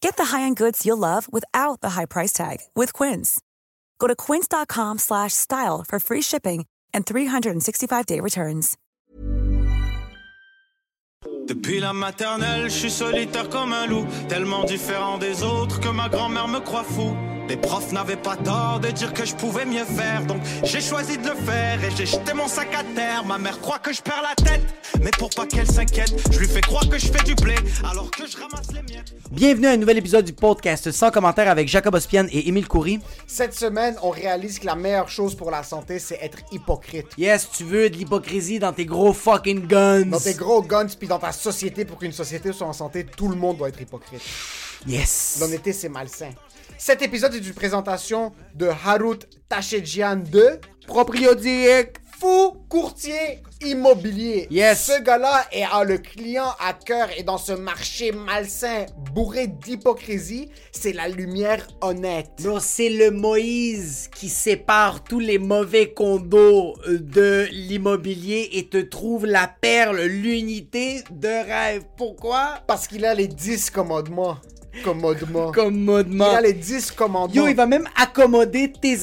Get the high-end goods you'll love without the high price tag with Quince. Go to quince.com slash style for free shipping and 365-day returns. Depuis la maternelle, je suis solitaire comme un loup, tellement différent des autres que ma grand-mère me croit fou. Les profs n'avaient pas tort de dire que je pouvais mieux faire, donc j'ai choisi de le faire et j'ai jeté mon sac à terre. Ma mère croit que je perds la tête, mais pour pas qu'elle s'inquiète, je lui fais croire que je fais du blé alors que je ramasse les miettes. Bienvenue à un nouvel épisode du podcast sans commentaire avec Jacob Ospian et Émile Coury. Cette semaine, on réalise que la meilleure chose pour la santé, c'est être hypocrite. Yes, tu veux de l'hypocrisie dans tes gros fucking guns. Dans tes gros guns, puis dans ta société, pour qu'une société soit en santé, tout le monde doit être hypocrite. Yes. L'honnêteté, c'est malsain. Cet épisode est une présentation de Harut Tachedjian de Propriodirect Fou Courtier Immobilier. Yes. Ce gars-là est a le client à cœur et dans ce marché malsain, bourré d'hypocrisie, c'est la lumière honnête. Bro, c'est le Moïse qui sépare tous les mauvais condos euh, de l'immobilier et te trouve la perle, l'unité de rêve. Pourquoi? Parce qu'il a les 10 commandements. Commandements. Commodement. Il a les 10 commandements. Yo, il va même accommoder tes,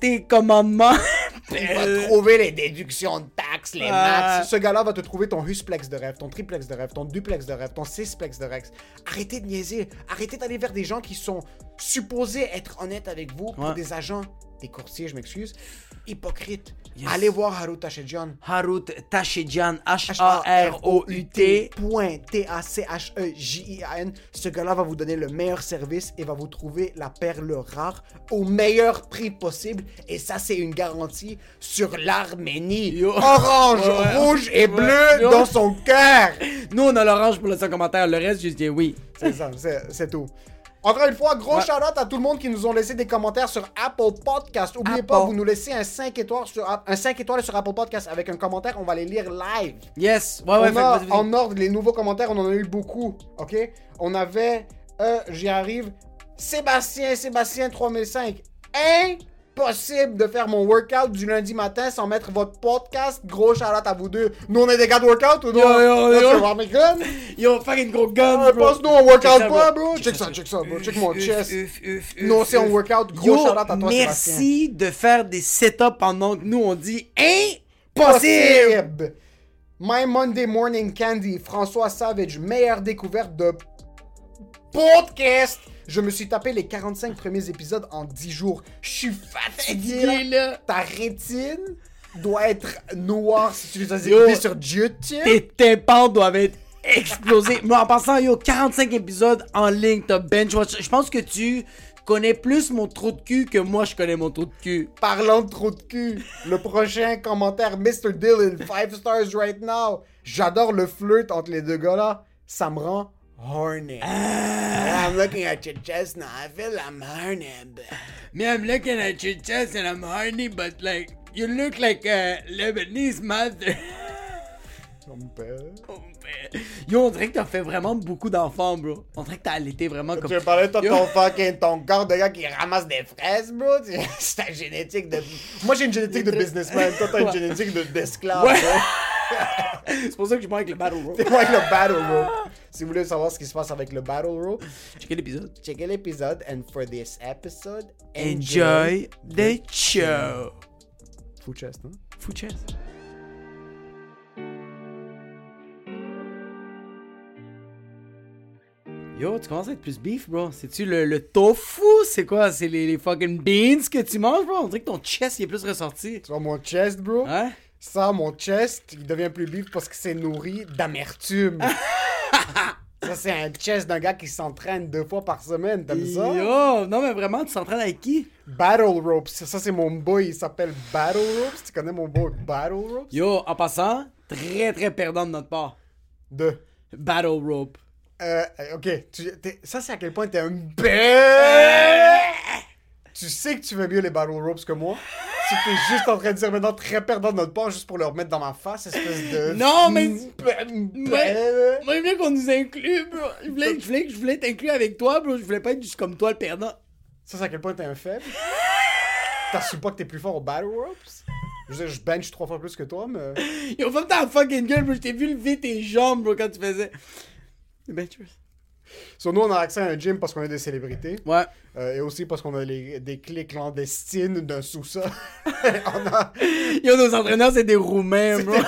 tes commandements. Il va trouver les déductions de taxes, les Ah. maths. Ce gars-là va te trouver ton husplex de rêve, ton triplex de rêve, ton duplex de rêve, ton sixplex de rêve. Arrêtez de niaiser. Arrêtez d'aller vers des gens qui sont supposés être honnêtes avec vous pour Ouais. des agents, des courtiers, je m'excuse, hypocrites. Yes. Allez voir Harut Tachedjian. Harut Tachedjian, H-A-R-O-U-T. Point T-A-C-H-E-J-I-A-N. Ce gars-là va vous donner le meilleur service et va vous trouver la perle rare au meilleur prix possible. Et ça, c'est une garantie sur l'Arménie. Orange, Ouais, rouge et Ouais. bleu Yo. dans son cœur. Nous, on a l'orange pour le son commentaire. Le reste, je dis oui. C'est ça, c'est tout. Encore une fois, gros Ouais. shout-out à tout le monde qui nous ont laissé des commentaires sur Apple Podcast. Oubliez Apple. pas, vous nous laissez un 5 étoiles sur, un 5 étoiles sur Apple Podcast avec un commentaire, on va les lire live. Yes. Ouais, ouais, on fait- a en ordre les nouveaux commentaires, on en a eu beaucoup, ok? On avait, euh, j'y arrive, Sébastien, Sébastien 3005. Impossible de faire mon workout du lundi matin sans mettre votre podcast. Gros shout à vous deux. Nous, on est des gars de workout ou non? Yo, yo, yo. voir mes guns? Yo, fucking gros gun, Ah, bro. pense-nous, on workout Check pas, bro. Check Check ça, check ça, bro. Check mon chest. uf, uf, uf, Nous, on sait en uf. workout. Gros Yo, shout à toi, Sébastien. merci de faire des setups pendant que nous, on dit impossible. Possible. My Monday Morning Candy, François Savage, meilleure découverte de podcast. Je me suis tapé les 45 premiers épisodes en 10 jours. Je suis fatigué, là. Ta rétine doit être noire si tu les as écoutés sur YouTube. Tes tympans doivent être explosés. Mais en passant, yo, 45 épisodes en ligne, t'as bench watch. Je pense que tu connais plus mon trou de cul que moi, je connais mon trou de cul. Parlant de trop de cul, le prochain commentaire, Mr. Dylan, 5 stars right now. J'adore le flirt entre les deux gars là. Ça me rend horny. I'm looking at your chest now. I feel I'm horny. Me, I'm looking at your chest and I'm horny, but like, you look like a Lebanese mother. Yo, on dirait que t'as fait vraiment beaucoup d'enfants, bro. On dirait que t'as allaité vraiment comme. Tu veux parler de Yo. ton fucking ton corps de gars qui ramasse des fraises, bro? C'est ta génétique de. Moi j'ai une génétique de businessman, toi t'as une génétique de- d'esclave. Ouais. C'est pour ça que je prends avec le battle rope. C'est moi avec le battle rope. Si vous voulez savoir ce qui se passe avec le battle rope, Checkez l'épisode. checkez l'épisode. And for this episode, Enjoy the show. Full chest, hein? Fou chess. Yo, tu commences à être plus beef, bro. C'est-tu le, le tofu? C'est quoi? C'est les, les fucking beans que tu manges, bro? On dirait que ton chest il est plus ressorti. Tu vois mon chest, bro? Hein? Ça, mon chest, il devient plus bif parce que c'est nourri d'amertume. ça, c'est un chest d'un gars qui s'entraîne deux fois par semaine. T'aimes ça? Yo, non, mais vraiment, tu s'entraînes avec qui? Battle Ropes. Ça, c'est mon boy. Il s'appelle Battle Ropes. Tu connais mon boy Battle Ropes? Yo, en passant, très très perdant de notre part. De? Battle Rope. Euh, ok. Tu- ça, c'est à quel point t'es un bête. Tu sais que tu veux mieux les Battle Ropes que moi? Si t'es juste en train de dire maintenant très perdant de notre part juste pour le remettre dans ma face, espèce de. Non, mais-. Moi, je voulais qu'on nous inclue, bro. Je voulais, je voulais, je voulais t'inclure avec toi, bro. Je voulais pas être juste comme toi, le perdant. Ça, c'est à quel point t'es un faible. T'assumes pas que t'es plus fort au Battle Ropes? Je veux dire, je bench trois fois plus que toi, mais. Yo, ferme ta fucking gueule, bro. Je t'ai vu lever tes jambes, bro, quand tu faisais. Ben, Sur nous, on a accès à un gym parce qu'on est des célébrités. Ouais. euh, et aussi parce qu'on a les- des clés clandestines d'un sous-sol. on a. Yo, nos entraîneurs, c'est des Roumains, bro.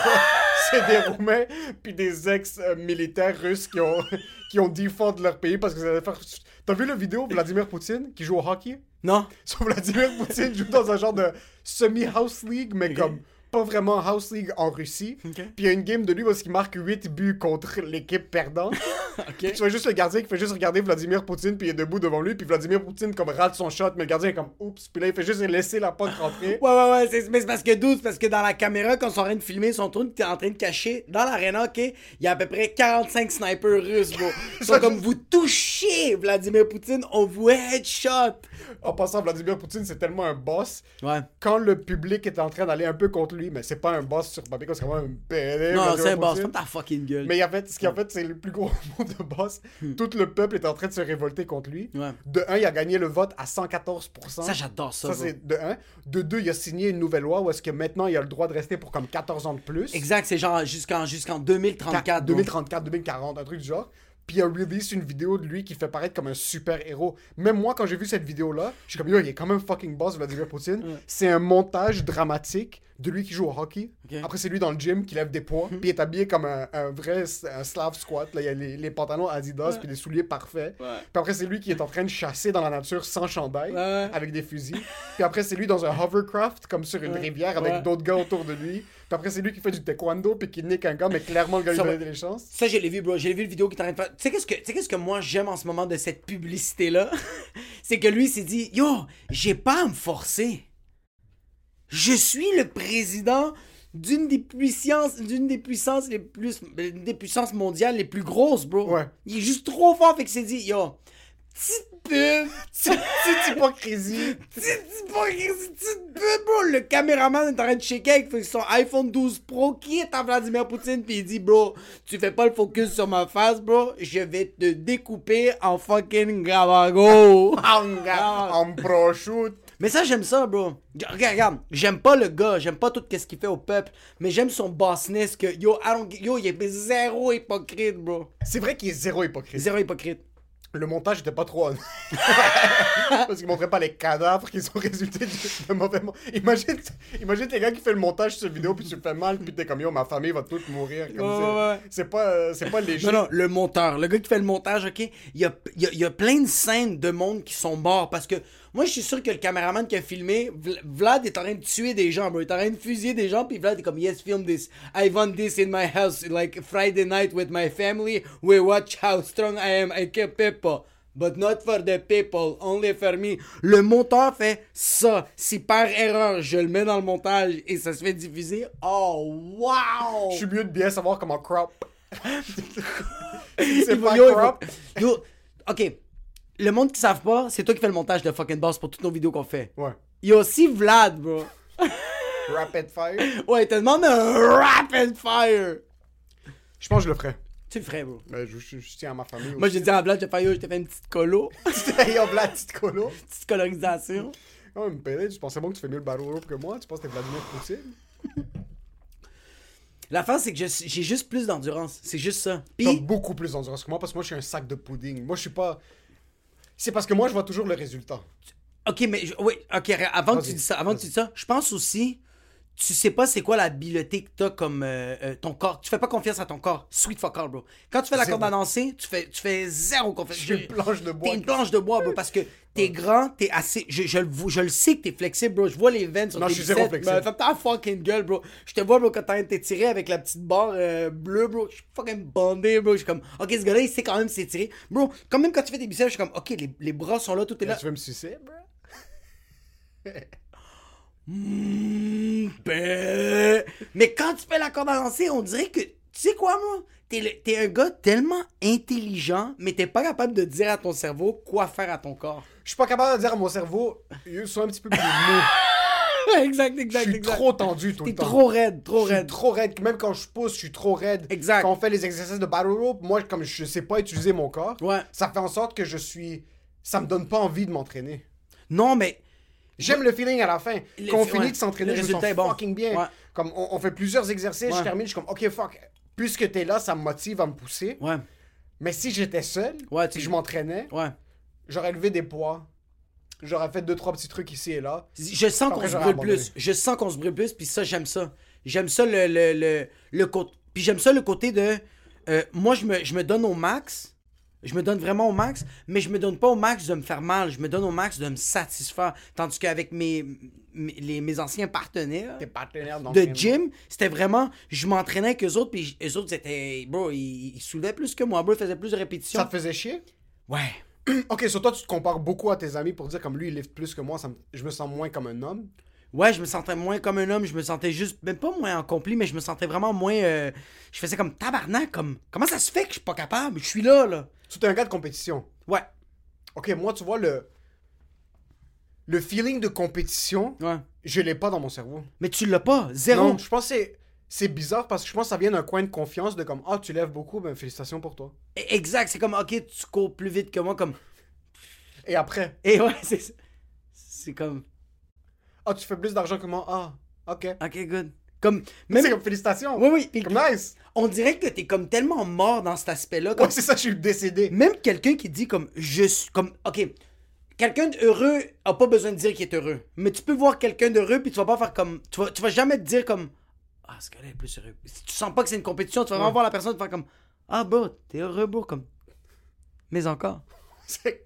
C'est des Roumains puis des ex-militaires russes qui ont, qui ont défendu leur pays parce que ça faire. T'as vu la vidéo Vladimir Poutine qui joue au hockey? Non. So, Vladimir Poutine joue dans un genre de semi-house league, mais comme pas vraiment house league en Russie. Puis il y a une game de lui parce qu'il marque 8 buts contre l'équipe perdante. Ok. Tu vois juste le gardien qui fait juste regarder Vladimir Poutine, puis il est debout devant lui, puis Vladimir Poutine comme rate son shot, mais le gardien est comme oups, puis là il fait juste laisser la pote rentrer. Ouais, ouais, ouais, c'est, mais c'est parce que, dude, c'est parce que dans la caméra, quand ils sont en train de filmer son tour, t'es en train de cacher, dans l'aréna, ok, il y a à peu près 45 snipers russes, bro. Ils sont comme, vous touchez Vladimir Poutine, on vous headshot. En passant, Vladimir Poutine, c'est tellement un boss. Ouais. Quand le public est en train d'aller un peu contre lui, mais c'est pas un boss sur papier, c'est vraiment un pédé. Non, c'est un boss, ferme ta fucking gueule. Mais en fait, ce qui en fait, c'est le plus gros mot de boss. Tout le peuple est en train de se révolter contre lui. Hmm. Ouais. De un, il a gagné le vote à 114%. Ça, j'adore ça, c'est de un. De deux, il a signé une nouvelle loi où est-ce que maintenant, il a le droit de rester pour comme 14 ans de plus. Exact, c'est genre jusqu'en, jusqu'en 2034. bro. 2034, 2040, un truc du genre. Puis il a release une vidéo de lui qui fait paraître comme un super héros. Même moi, quand j'ai vu cette vidéo-là, je suis comme, yo, il est quand même fucking boss, Vladimir Poutine. C'est un montage dramatique de lui qui joue au hockey. Après, c'est lui dans le gym qui lève des poids. Puis il est habillé comme un, un vrai un slave squat. Là, il y a les, les pantalons Adidas, puis les souliers parfaits. Ouais. Puis après, c'est lui qui est en train de chasser dans la nature sans chandail, Ouais. avec des fusils. Puis après, c'est lui dans un hovercraft, comme sur une Ouais. rivière, avec d'autres gars autour de lui. Puis après, c'est lui qui fait du taekwondo, puis qui nique un gars, mais clairement, le gars lui donne des chances. Ça, je l'ai vu, bro. J'ai vu le vidéo qui est en train de faire. Tu sais, qu'est-ce que, tu sais, qu'est-ce que moi j'aime en ce moment de cette publicité-là? c'est que lui s'est dit Yo, j'ai pas à me forcer. Je suis le président d'une des puissances, d'une des puissances les plus, une des puissances mondiales les plus grosses, bro. Ouais. Il est juste trop fort, fait que s'est dit Yo, petite pub, Petite hypocrisie. petite hypocrisie, petite pub, bro. Le caméraman est en train de shaker avec son iPhone 12 Pro qui est à Vladimir Poutine, puis il dit, bro, tu fais pas le focus sur ma face, bro, je vais te découper en fucking gabago. En, en prosciutto. Mais ça, j'aime ça, bro. Regarde, regarde, j'aime pas le gars, j'aime pas tout ce qu'il fait au peuple, mais j'aime son bossness que, yo, I don't- yo, il est zéro hypocrite, bro. C'est vrai qu'il est zéro hypocrite. Zéro hypocrite. Le montage était pas trop honnête. Parce qu'il montrait pas les cadavres qui sont résultés du- de mauvais Imagine, imagine les gars qui fait le montage sur cette vidéo puis tu fais mal puis t'es comme yo ma famille va toute mourir. Comme c'est- ouais, pas, euh, c'est pas léger. Non, non, le monteur. Le gars qui fait le montage, ok? Il y a, il y a- il y a plein de scènes de monde qui sont morts parce que moi, je suis sûr que le caméraman qui a filmé, Vl- Vlad est en train de tuer des gens, bro. Il est en train de fusiller des gens, puis Vlad est comme, yes, film this. I want this in my house, like Friday night with my family. We watch how strong I am. I kill people. But not for the people, only for me. Le monteur fait ça. Si par erreur, je le mets dans le montage et ça se fait diffuser. Oh, wow! Je suis mieux de bien savoir comment crop. c'est pas crop. yo, ok. Le monde qui savent pas, c'est toi qui fais le montage de fucking boss pour toutes nos vidéos qu'on fait. Ouais. Yo, aussi Vlad, bro. Rapid fire? Ouais, il te demande un rapid fire. Je pense que je le ferais. Tu le ferais, bro. Ben, je, je- je tiens à ma famille. Moi, j'ai dit à Vlad, je te fais, yo, je te fais une petite colo. Yo, la petite colo. petite colorisation. Oh, me pédé, tu pensais bon que tu fais mieux le battle rope que moi? Tu penses que t'es Vladimir Poutine? La fin, c'est que j'ai juste plus d'endurance. C'est juste ça. T'as Puis, beaucoup plus d'endurance que moi parce que moi, je suis un sac de pudding. Moi, je suis pas. C'est parce que moi, je vois toujours le résultat. ok, mais, je- oui, ok, avant que tu Vas-y, ça, avant que tu dis ça, je pense aussi tu sais pas c'est quoi l'habileté que t'as comme euh, euh, ton corps. Tu fais pas confiance à ton corps. Sweet fuck all, bro. Quand tu fais la Zéro. corde à danser, tu fais, tu fais zéro confiance. Je suis une planche de bois. T'es une planche de bois, bro, parce que t'es grand, t'es assez. Je, je, le vois- je le sais que t'es flexible, bro. Je vois les veines sur Non, tes je suis zéro flexible. Fais ta fucking gueule, bro. Je te vois, bro, quand t'es t'étirer avec la petite barre euh, bleue, bro. Je suis fucking bandé, bro. Je suis comme, ok, ce gars-là, il sait quand même s'étirer. Bro, quand même quand tu fais tes biceps, je suis comme, ok, les, les bras sont là, tout est là. Tu veux me sucer, bro? Mm, ben. Mais quand tu fais la corde à danser, on dirait que. Tu sais quoi, moi? T'es un gars tellement intelligent, mais t'es pas capable de dire à ton cerveau quoi faire à ton corps. Je suis pas capable de dire à mon cerveau, sois un petit peu plus mou. exact, Je exact, suis exact. trop tendu tout le temps. trop raide, trop Je suis raide. trop raide. Même quand je pousse, je suis trop raide. Exact. Quand on fait les exercices de battle rope, moi, comme je sais pas utiliser mon corps, Ouais. ça fait en sorte que je suis. Ça me donne pas envie de m'entraîner. Non, mais. J'aime le feeling à la fin. Quand on ouais. finit de s'entraîner, je me sens bon. fucking bien. Comme on, on fait plusieurs exercices, je termine, je suis comme, ok, fuck. Puisque t'es là, ça me motive à me pousser. Ouais, Mais si j'étais seul, Ouais, tu- je m'entraînais, ouais. J'aurais levé des poids. J'aurais fait deux, trois petits trucs ici et là. Je sens qu'on se brûle plus. Je sens qu'on se brûle plus, puis ça, j'aime ça. J'aime ça le, le, le, le côté. Puis j'aime ça le côté de. euh, moi, je me, je me donne au max. Je me donne vraiment au max, mais je me donne pas au max de me faire mal. Je me donne au max de me satisfaire. Tandis qu'avec mes, mes, les- mes anciens partenaires de gym, c'était vraiment. Je m'entraînais avec eux autres, puis eux autres, c'était. Bro, ils, ils soulevaient plus que moi, bro. Ils faisaient plus de répétitions. Ça te faisait chier? Ouais. Ok, sur toi, tu te compares beaucoup à tes amis pour dire comme lui, il lift plus que moi, ça me- je me sens moins comme un homme? Ouais, je me sentais moins comme un homme, je me sentais juste, même pas moins accompli, mais je me sentais vraiment moins. euh, je faisais comme tabarnak, comme. Comment ça se fait que je suis pas capable? Je suis là, là. Tu es un gars de compétition. Ouais. Ok, moi, tu vois, le. Le feeling de compétition, Ouais. je l'ai pas dans mon cerveau. Mais tu l'as pas, zéro. Non, je pense que c'est. Bizarre parce que je pense que ça vient d'un coin de confiance de comme Ah, tu lèves beaucoup, ben félicitations pour toi. E- Exact, c'est comme, ok, tu cours plus vite que moi, comme. Et après, Et ouais, c'est ça. C'est comme. Ah, tu fais plus d'argent que moi. Ah, ok. Ok, good. Comme. Même. c'est comme félicitations. Oui, oui. Comme nice. on dirait que t'es comme tellement mort dans cet aspect-là. Comme... Ouais, c'est ça, je suis décédé. Même quelqu'un qui dit comme je suis comme ok quelqu'un d'heureux a pas besoin de dire qu'il est heureux mais tu peux voir quelqu'un d'heureux puis tu vas pas faire comme tu vas, tu vas jamais te dire comme ah ce gars-là est plus heureux si tu sens pas que c'est une compétition tu vas vraiment Ouais. voir la personne et faire comme ah bro t'es heureux bro comme mais encore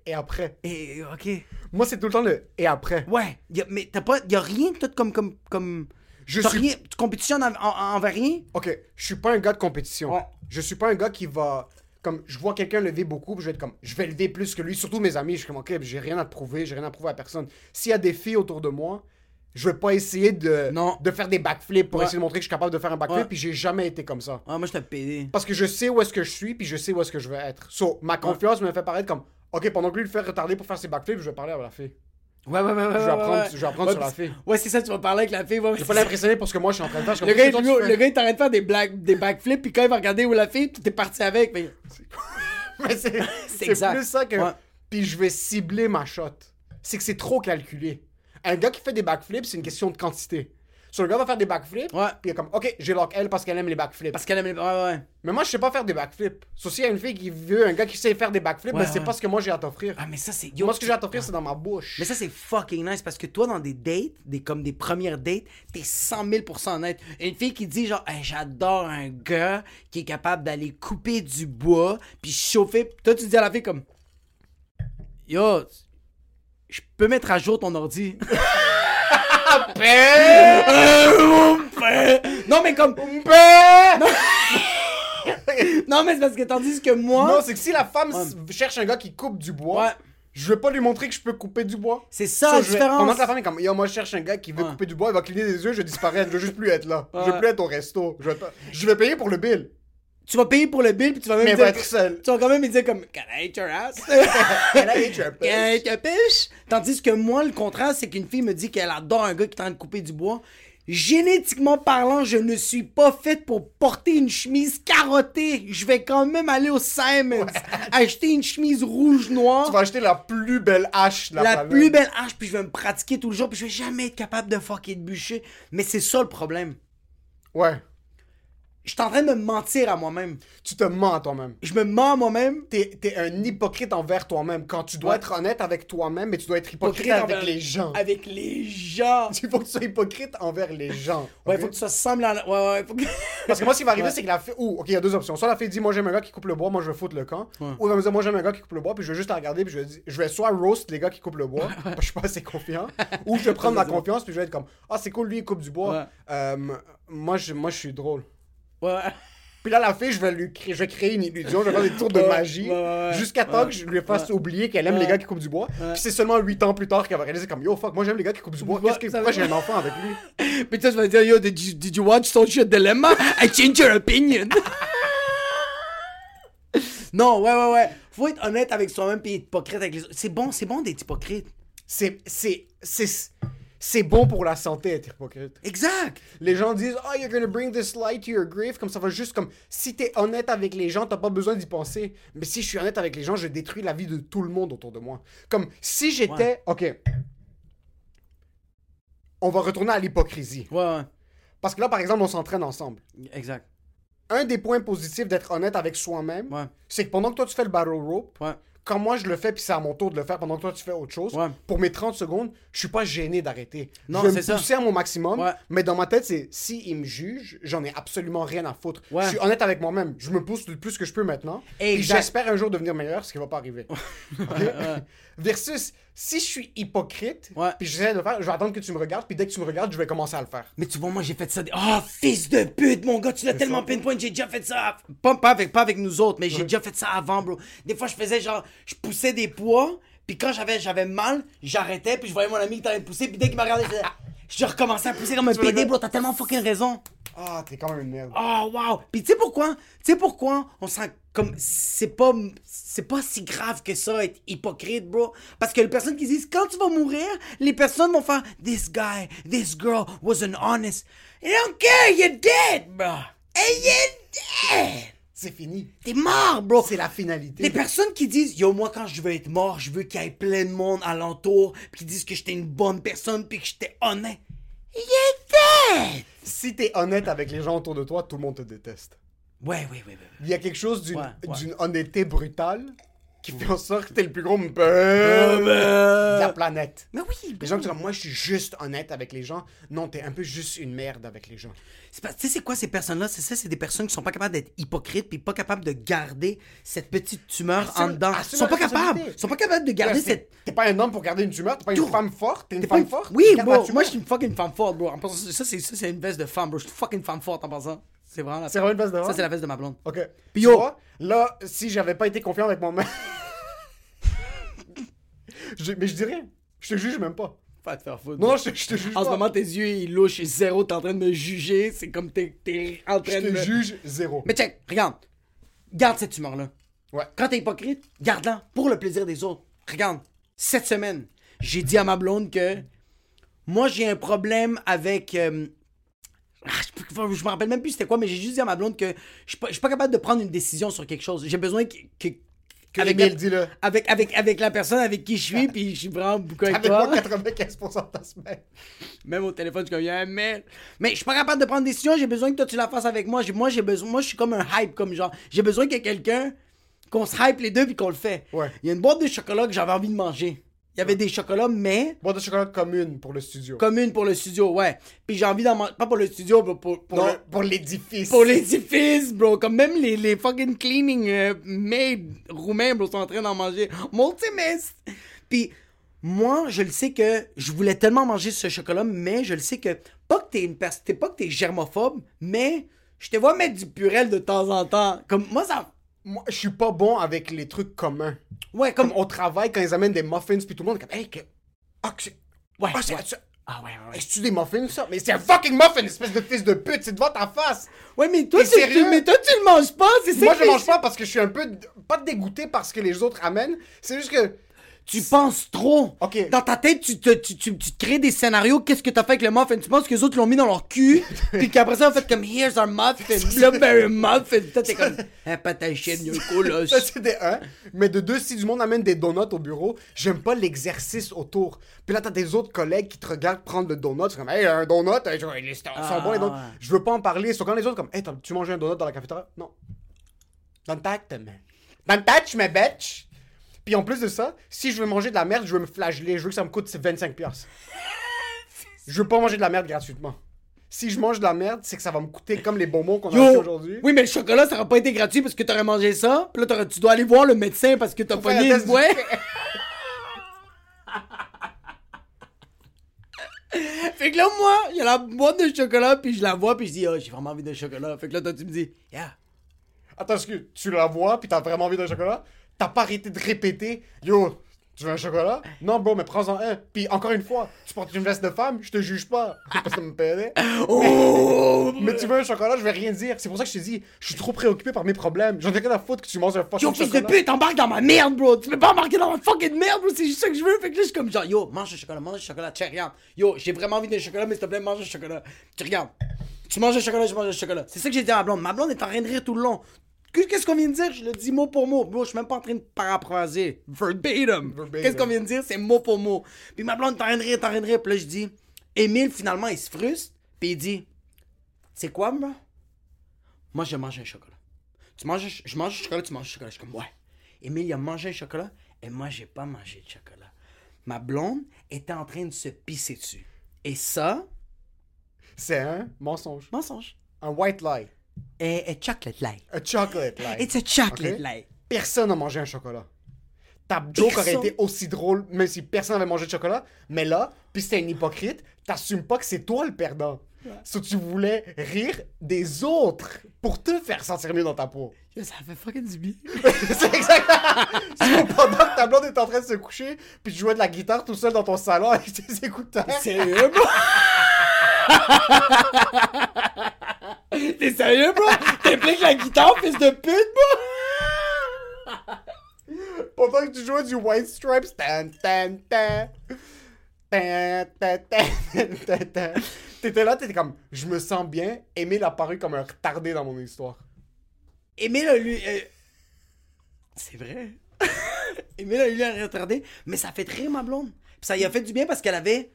Et après. et ok Moi, c'est tout le temps le et après. ouais y a- mais t'as pas y a rien tout comme comme comme Je suis- rien tu compétitionnes en- en- envers rien? Ok, je suis pas un gars de compétition. Ouais. Je suis pas un gars qui va. Comme je vois quelqu'un lever beaucoup, puis je vais être comme. Je vais lever plus que lui. Surtout mes amis. Je suis comme, ok, j'ai rien à te prouver, j'ai rien à prouver à personne. S'il y a des filles autour de moi, je vais pas essayer de, Non. de faire des backflips pour Ouais. essayer de montrer que je suis capable de faire un backflip, Ouais. puis j'ai jamais été comme ça. ah moi je t'ai pédé Parce que je sais où est-ce que je suis, puis je sais où est-ce que je veux être. So, ma confiance me fait paraître comme. Ok, pendant que lui le fait retarder pour faire ses backflips, je vais parler à la fille. ouais ouais ouais ouais Je vais ouais, apprendre, ouais. je vais apprendre Ouais, sur la fille. ouais c'est ça tu vas parler avec la fille ouais, Je vais pas l'impressionner pour ce que moi je suis en train de faire. Le gars, le, le il t'arrête de faire des, blagues, des backflips, puis quand il va regarder où la fille, t'es parti avec. mais- Mais c'est plus ça que. Ouais. Puis je vais cibler ma shot. C'est que c'est trop calculé. Un gars qui fait des backflips, c'est une question de quantité. So, le gars va faire des backflips, Ouais. puis il est comme, ok, j'ai lock elle parce qu'elle aime les backflips. Parce qu'elle aime les. Ouais, ouais. Mais moi, je sais pas faire des backflips. So, s'il y a une fille qui veut un gars qui sait faire des backflips, Ouais, mais c'est ouais. pas ce que moi j'ai à t'offrir. Ah, mais ça, c'est. Moi, ce que j'ai à t'offrir, c'est dans ma bouche. Mais ça, c'est fucking nice parce que toi, dans des dates, des, comme des premières dates, t'es 100 000 honnête. Une fille qui dit, genre, Hey, j'adore un gars qui est capable d'aller couper du bois, puis chauffer. Toi, tu dis à la fille, comme, Yo, je peux mettre à jour ton ordi. non, mais comme. Non, mais c'est parce que tandis que moi. Non, c'est que si la femme cherche un gars qui coupe du bois, Ouais. je vais pas lui montrer que je peux couper du bois. C'est ça, So, la vais- différence. Pendant que la femme est comme, yo, moi je cherche un gars qui veut Ouais. couper du bois, il va cligner des yeux, je vais disparaître, je veux juste plus être là. Je veux plus être au resto. Je vais, je vais payer pour le bill. Tu vas payer pour le bill, puis tu vas même Mais elle dire. va être seule. Tu vas quand même me dire comme Can I eat your ass? Can I eat your puss? Can I eat your puss? Tandis que moi, le contraire, c'est qu'une fille me dit qu'elle adore un gars qui est en train de couper du bois. Génétiquement parlant, je ne suis pas faite pour porter une chemise carottée. Je vais quand même aller au Simons, acheter une chemise rouge-noire, Tu vas acheter la plus belle hache de la, la plus belle hache, puis je vais me pratiquer tout le jour, puis je vais jamais être capable de fucker de bûcher. Mais c'est ça le problème. Ouais. Je suis en train de me mentir à moi-même. Tu te mens à toi-même. Je me mens à moi-même. T'es es un hypocrite envers toi-même. Quand tu dois Ouais. être honnête avec toi-même, mais tu dois être hypocrite, Hypocrite avec les gens. Avec les gens. Il faut que tu sois hypocrite envers les gens. Ouais, ok? faut que tu sois semblant. Ouais, ouais, faut que. Parce que moi, ce qui va arriver, Ouais. c'est que la fille. Ou, ok, il y a deux options. Soit la fille dit, moi j'aime un gars qui coupe le bois, moi je vais foutre le camp. Ouais. Ou elle va me dire, moi j'aime un gars qui coupe le bois, puis je vais juste la regarder, puis je vais, dire- je vais soit roast les gars qui coupent le bois, parce que je suis pas assez confiant. ou je vais prendre ma confiance, puis je vais être comme, ah, c'est cool, lui il coupe du bois. Euh, moi, je, moi je suis drôle. Ouais. Puis là, la fille, je vais lui créer, je vais créer une illusion, je vais faire des tours de magie, jusqu'à temps que je lui fasse oublier qu'elle aime les gars qui coupent du bois. Puis c'est seulement 8 ans plus tard qu'elle va réaliser comme, yo, fuck, moi j'aime les gars qui coupent du bois. Qu'est-ce que, pourquoi j'ai un enfant avec lui? Puis tu vas dire, yo, did you, did you watch Social Dilemma? I changed your opinion. non, ouais, ouais, ouais. Faut être honnête avec soi-même puis hypocrite avec les autres. C'est bon, c'est bon d'être hypocrite. C'est, c'est, c'est, c'est bon pour la santé être hypocrite. Exact. Les gens disent Oh, you're gonna bring this light to your grave. Comme ça va juste comme. Si t'es honnête avec les gens, t'as pas besoin d'y penser. Mais si je suis honnête avec les gens, je détruis la vie de tout le monde autour de moi. Comme si j'étais. Ouais. Ok. On va retourner à l'hypocrisie. Ouais, ouais. Parce que là, par exemple, on s'entraîne ensemble. Exact. Un des points positifs d'être honnête avec soi-même, Ouais. c'est que pendant que toi tu fais le battle rope, Ouais. Quand moi je le fais, puis c'est à mon tour de le faire pendant que toi tu fais autre chose, Ouais. pour mes 30 secondes, je suis pas gêné d'arrêter. Non, je vais c'est me ça. pousser à mon maximum, Ouais. mais dans ma tête, c'est si il me juge, j'en ai absolument rien à foutre. Ouais. Je suis honnête avec moi-même. Je me pousse le plus que je peux maintenant. Et j'espère un jour devenir meilleur, ce qui va pas arriver. Versus, si je suis hypocrite, Ouais. puis j'essaie de le faire, je vais attendre que tu me regardes, puis dès que tu me regardes, je vais commencer à le faire. Mais tu vois, moi, j'ai fait ça. des- Oh, fils de pute, mon gars, tu l'as tellement ça. pinpoint, j'ai déjà fait ça. Pas, pas, avec, pas avec nous autres, mais j'ai déjà fait ça avant, bro. Des fois, je faisais genre, je poussais des poids, puis quand j'avais, j'avais mal, j'arrêtais, puis je voyais mon ami qui de pousser, puis dès qu'il m'a regardé, je je recommençais à pousser comme un PD, bro. T'as tellement fucking raison. Ah, t'es quand même une merde. Oh, wow. Puis tu sais pourquoi? Tu sais pourquoi on sent comme. C'est pas. C'est pas si grave que ça, être hypocrite, bro? Parce que les personnes qui disent quand tu vas mourir, les personnes vont faire This guy, this girl wasn't honest. They don't care, you're dead, bro. And you're dead. C'est fini. T'es mort, bro. C'est la finalité. Les personnes qui disent Yo, moi, quand je veux être mort, je veux qu'il y ait plein de monde alentour, puis qui disent que j'étais une bonne personne, puis que j'étais honnête. You're dead. Si t'es honnête avec les gens autour de toi, tout le monde te déteste. Ouais, ouais, ouais, ouais. Il y a quelque chose d'une Ouais, ouais. d'une honnêteté brutale qui fait en sorte que t'es le plus gros de la planète. Mais oui, Les gens qui comme moi, je suis juste honnête avec les gens. Non, t'es un peu juste une merde avec les gens. C'est pas- Tu sais, c'est quoi ces personnes-là? C'est ça, c'est des personnes qui sont pas capables d'être hypocrites puis pas capables de garder cette petite tumeur Assume- en dedans. assume Ils sont la pas capables. responsabilité. Ils sont pas capables de garder T'es- cette. T'es pas un homme pour garder une tumeur, t'es pas une Tout. femme forte, t'es une femme pas- forte. Oui, la bro. tumeur. Moi, je suis une fucking femme forte, bro. En passant, ça, c'est ça, c'est une veste de femme, bro. Je suis fucking femme forte en passant. C'est vraiment la. C'est vraiment une veste de Ça, c'est la veste de ma blonde. Ok. Puis Tu yo- vois, là, si j'avais pas été confiant avec moi-même. Je- mais je dirais, je te juge même pas. Pas te faire foutre. Non, je, je te juge En pas. ce moment, tes yeux, ils louchent zéro. T'es en train de me juger. C'est comme t'es t'es en je train te de me. juge zéro. Mais check, regarde. Garde cette tumeur-là. Ouais. Quand t'es hypocrite, garde-la pour le plaisir des autres. Regarde, cette semaine, j'ai dit à ma blonde que moi, j'ai un problème avec. euh, je, je me rappelle même plus c'était quoi, mais j'ai juste dit à ma blonde que je suis pas, je suis pas capable de prendre une décision sur quelque chose. J'ai besoin que. que Que avec, la, dis-le. avec, avec, avec la personne avec qui je suis, puis je suis vraiment beaucoup avec Avec toi. moi, 95% de ta semaine. Même au téléphone, je suis comme, yeah, man. Mais je suis pas capable de prendre des décisions, j'ai besoin que toi tu la fasses avec moi. Moi, j'ai besoin, moi, je suis comme un hype, comme genre, j'ai besoin qu'il y ait quelqu'un, qu'on se hype les deux puis qu'on le fait. Ouais. Il y a une boîte de chocolat que j'avais envie de manger. Il y avait des chocolats, mais Boîte de chocolat commune pour le studio. commune pour le studio, ouais. Puis j'ai envie d'en manger, pas pour le studio, mais pour, pour, non, le- pour l'édifice. pour l'édifice, bro. Comme même les, les fucking cleaning euh, maids roumains, bro, sont en train d'en manger. Multimist! Puis moi, je le sais que je voulais tellement manger ce chocolat, mais je le sais que, pas que t'es une personne, pas que t'es germophobe, mais je te vois mettre du purel de temps en temps. Comme moi, ça. Moi, je suis pas bon avec les trucs communs. Ouais, comme. Comme au travail, quand ils amènent des muffins, puis tout le monde est comme, hey, que... ah, que c'est... Ouais, ah, c'est... ouais. Ah ouais, ouais, ouais. Est-ce-tu des muffins, ça? Mais c'est un fucking muffin, espèce de fils de pute, c'est devant ta face! Ouais, mais toi, tu, tu- mais toi, tu le manges pas, c'est ça Moi, que je les- mange pas parce que je suis un peu... Pas dégoûté par ce que les autres amènent, c'est juste que... Tu penses trop. Dans ta tête, tu te, tu, tu, tu te crées des scénarios. Qu'est-ce que t'as fait avec le muffin? Tu penses que les autres l'ont mis dans leur cul? puis qu'après ça, on fait comme, here's our muffin. Blueberry muffin. Toi, t'es comme, hein, pas ta chienne, y'a un colosse. Ça, c'est de un. Mais de deux, si du monde amène des donuts au bureau, j'aime pas l'exercice autour. Puis là, t'as des autres collègues qui te regardent prendre le donut. C'est comme, hey, un donut, ils sont Ah, bons les donuts. ouais. Je veux pas en parler. Sauf quand les autres, comme, hey, tu manges un donut dans la cafétéria? Non. Don't touch, man. Don't touch, my bitch. Puis en plus de ça, si je veux manger de la merde, je veux me flageller. Je veux que ça me coûte 25$. piastres. Je veux pas manger de la merde gratuitement. Si je mange de la merde, c'est que ça va me coûter comme les bonbons qu'on a Yo! aujourd'hui. Oui, mais le chocolat, ça aurait pas été gratuit parce que t'aurais mangé ça. Puis là, tu dois aller voir le médecin parce que t'as pogné un une ouais. Fait que là, moi, il y a la boîte de chocolat, puis je la vois, puis je dis, oh, j'ai vraiment envie de chocolat. Fait que là, toi, tu me dis, yeah. Attends, est-ce que tu la vois puis t'as vraiment envie d'un chocolat? T'as pas arrêté de répéter Yo, tu veux un chocolat? Non, bro, mais prends-en un. Puis encore une fois, tu portes une veste de femme, je te juge pas. C'est pas ça me paierait. Oh! Mais tu veux un chocolat, je vais rien dire. C'est pour ça que je te dis, je suis trop préoccupé par mes problèmes. J'en ai rien à foutre que tu manges un fucking Yo, fils de chocolat. pute, embarque dans ma merde, bro. Tu peux pas embarquer dans ma fucking merde, bro. C'est juste ça que je veux. Fait que là, je suis comme genre, yo, mange le chocolat, mange le chocolat. Tiens, regarde. Yo, j'ai vraiment envie de chocolat, mais s'il te plaît, mange le chocolat. Tu regardes. Tu manges le chocolat, je mange le chocolat. C'est ça que j'ai dit à ma blonde. Ma blonde est en train de rire tout le long. Qu'est- Qu'est-ce qu'on vient de dire? Je le dis mot pour mot. Bro, je suis même pas en train de paraphraser. Verbatim. Verbatim. Qu'est-ce qu'on vient de dire? C'est mot pour mot. Puis ma blonde est en train de rire, est en train de rire. Puis là, je dis, Émile, finalement, il se frustre. Puis il dit, c'est quoi, bro? Moi, je mange un chocolat. Tu manges, un je mange un chocolat, tu manges un chocolat. Je suis comme, ouais. Émile, il a mangé un chocolat et moi, j'ai pas mangé de chocolat. Ma blonde était en train de se pisser dessus. Et ça, C'est un mensonge. mensonge. Un white lie. Et, et chocolate lie. Un chocolate lie. It's a chocolate Ok. lie. Personne n'a mangé un chocolat. Ta joke aurait été aussi drôle, même si personne n'avait mangé de chocolat. Mais là, puis c'était un hypocrite, t'assumes pas que c'est toi le perdant. So, tu voulais rire des autres pour te faire sentir mieux dans ta peau. Ça fait fucking du bien. c'est exactement. C'est pendant que ta blonde est en train de se coucher, puis tu jouais de la guitare tout seul dans ton salon avec tes écouteurs. Sérieux? T'es sérieux, bro? T'impliques la guitare, fils de pute, bro? Pendant que tu jouais du White Stripes. Tan, tan, tan. Tan, tan, tan, tan, tan. T'étais là, t'étais comme, je me sens bien. Emile a paru comme un retardé dans mon histoire. Emile a lui. euh, C'est vrai. Emile a eu l'air retardé, mais ça fait rire ma blonde. Puis ça y a fait du bien parce qu'elle avait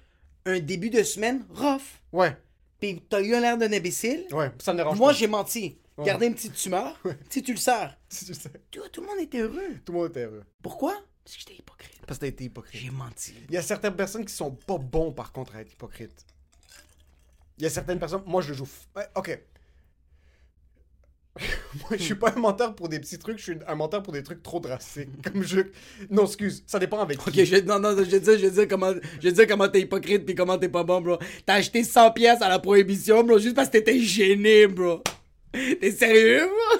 un début de semaine rough. Ouais, Puis t'as eu l'air d'un imbécile. ouais, ça me dérange Moi, pas. j'ai menti. Gardé une petite tumeur. Si tu le sers. Si tu Tu vois, tout le monde était heureux. tout le monde était heureux. Pourquoi? Parce que j'étais hypocrite. Parce que t'as été hypocrite. J'ai menti. Il y a certaines personnes qui sont pas bons, par contre, à être hypocrites. Il y a certaines personnes... Moi, je le joue... Ouais, ok. Moi, je suis pas un menteur pour des petits trucs, je suis un menteur pour des trucs trop drastiques. Comme je... Non, excuse, ça dépend avec Ok, qui. je, non, non, je vais dire, je vais dire comment, je vais dire comment t'es hypocrite puis comment t'es pas bon, bro. T'as acheté 100 pièces à la prohibition, bro, juste parce que t'étais gêné, bro. T'es sérieux, bro?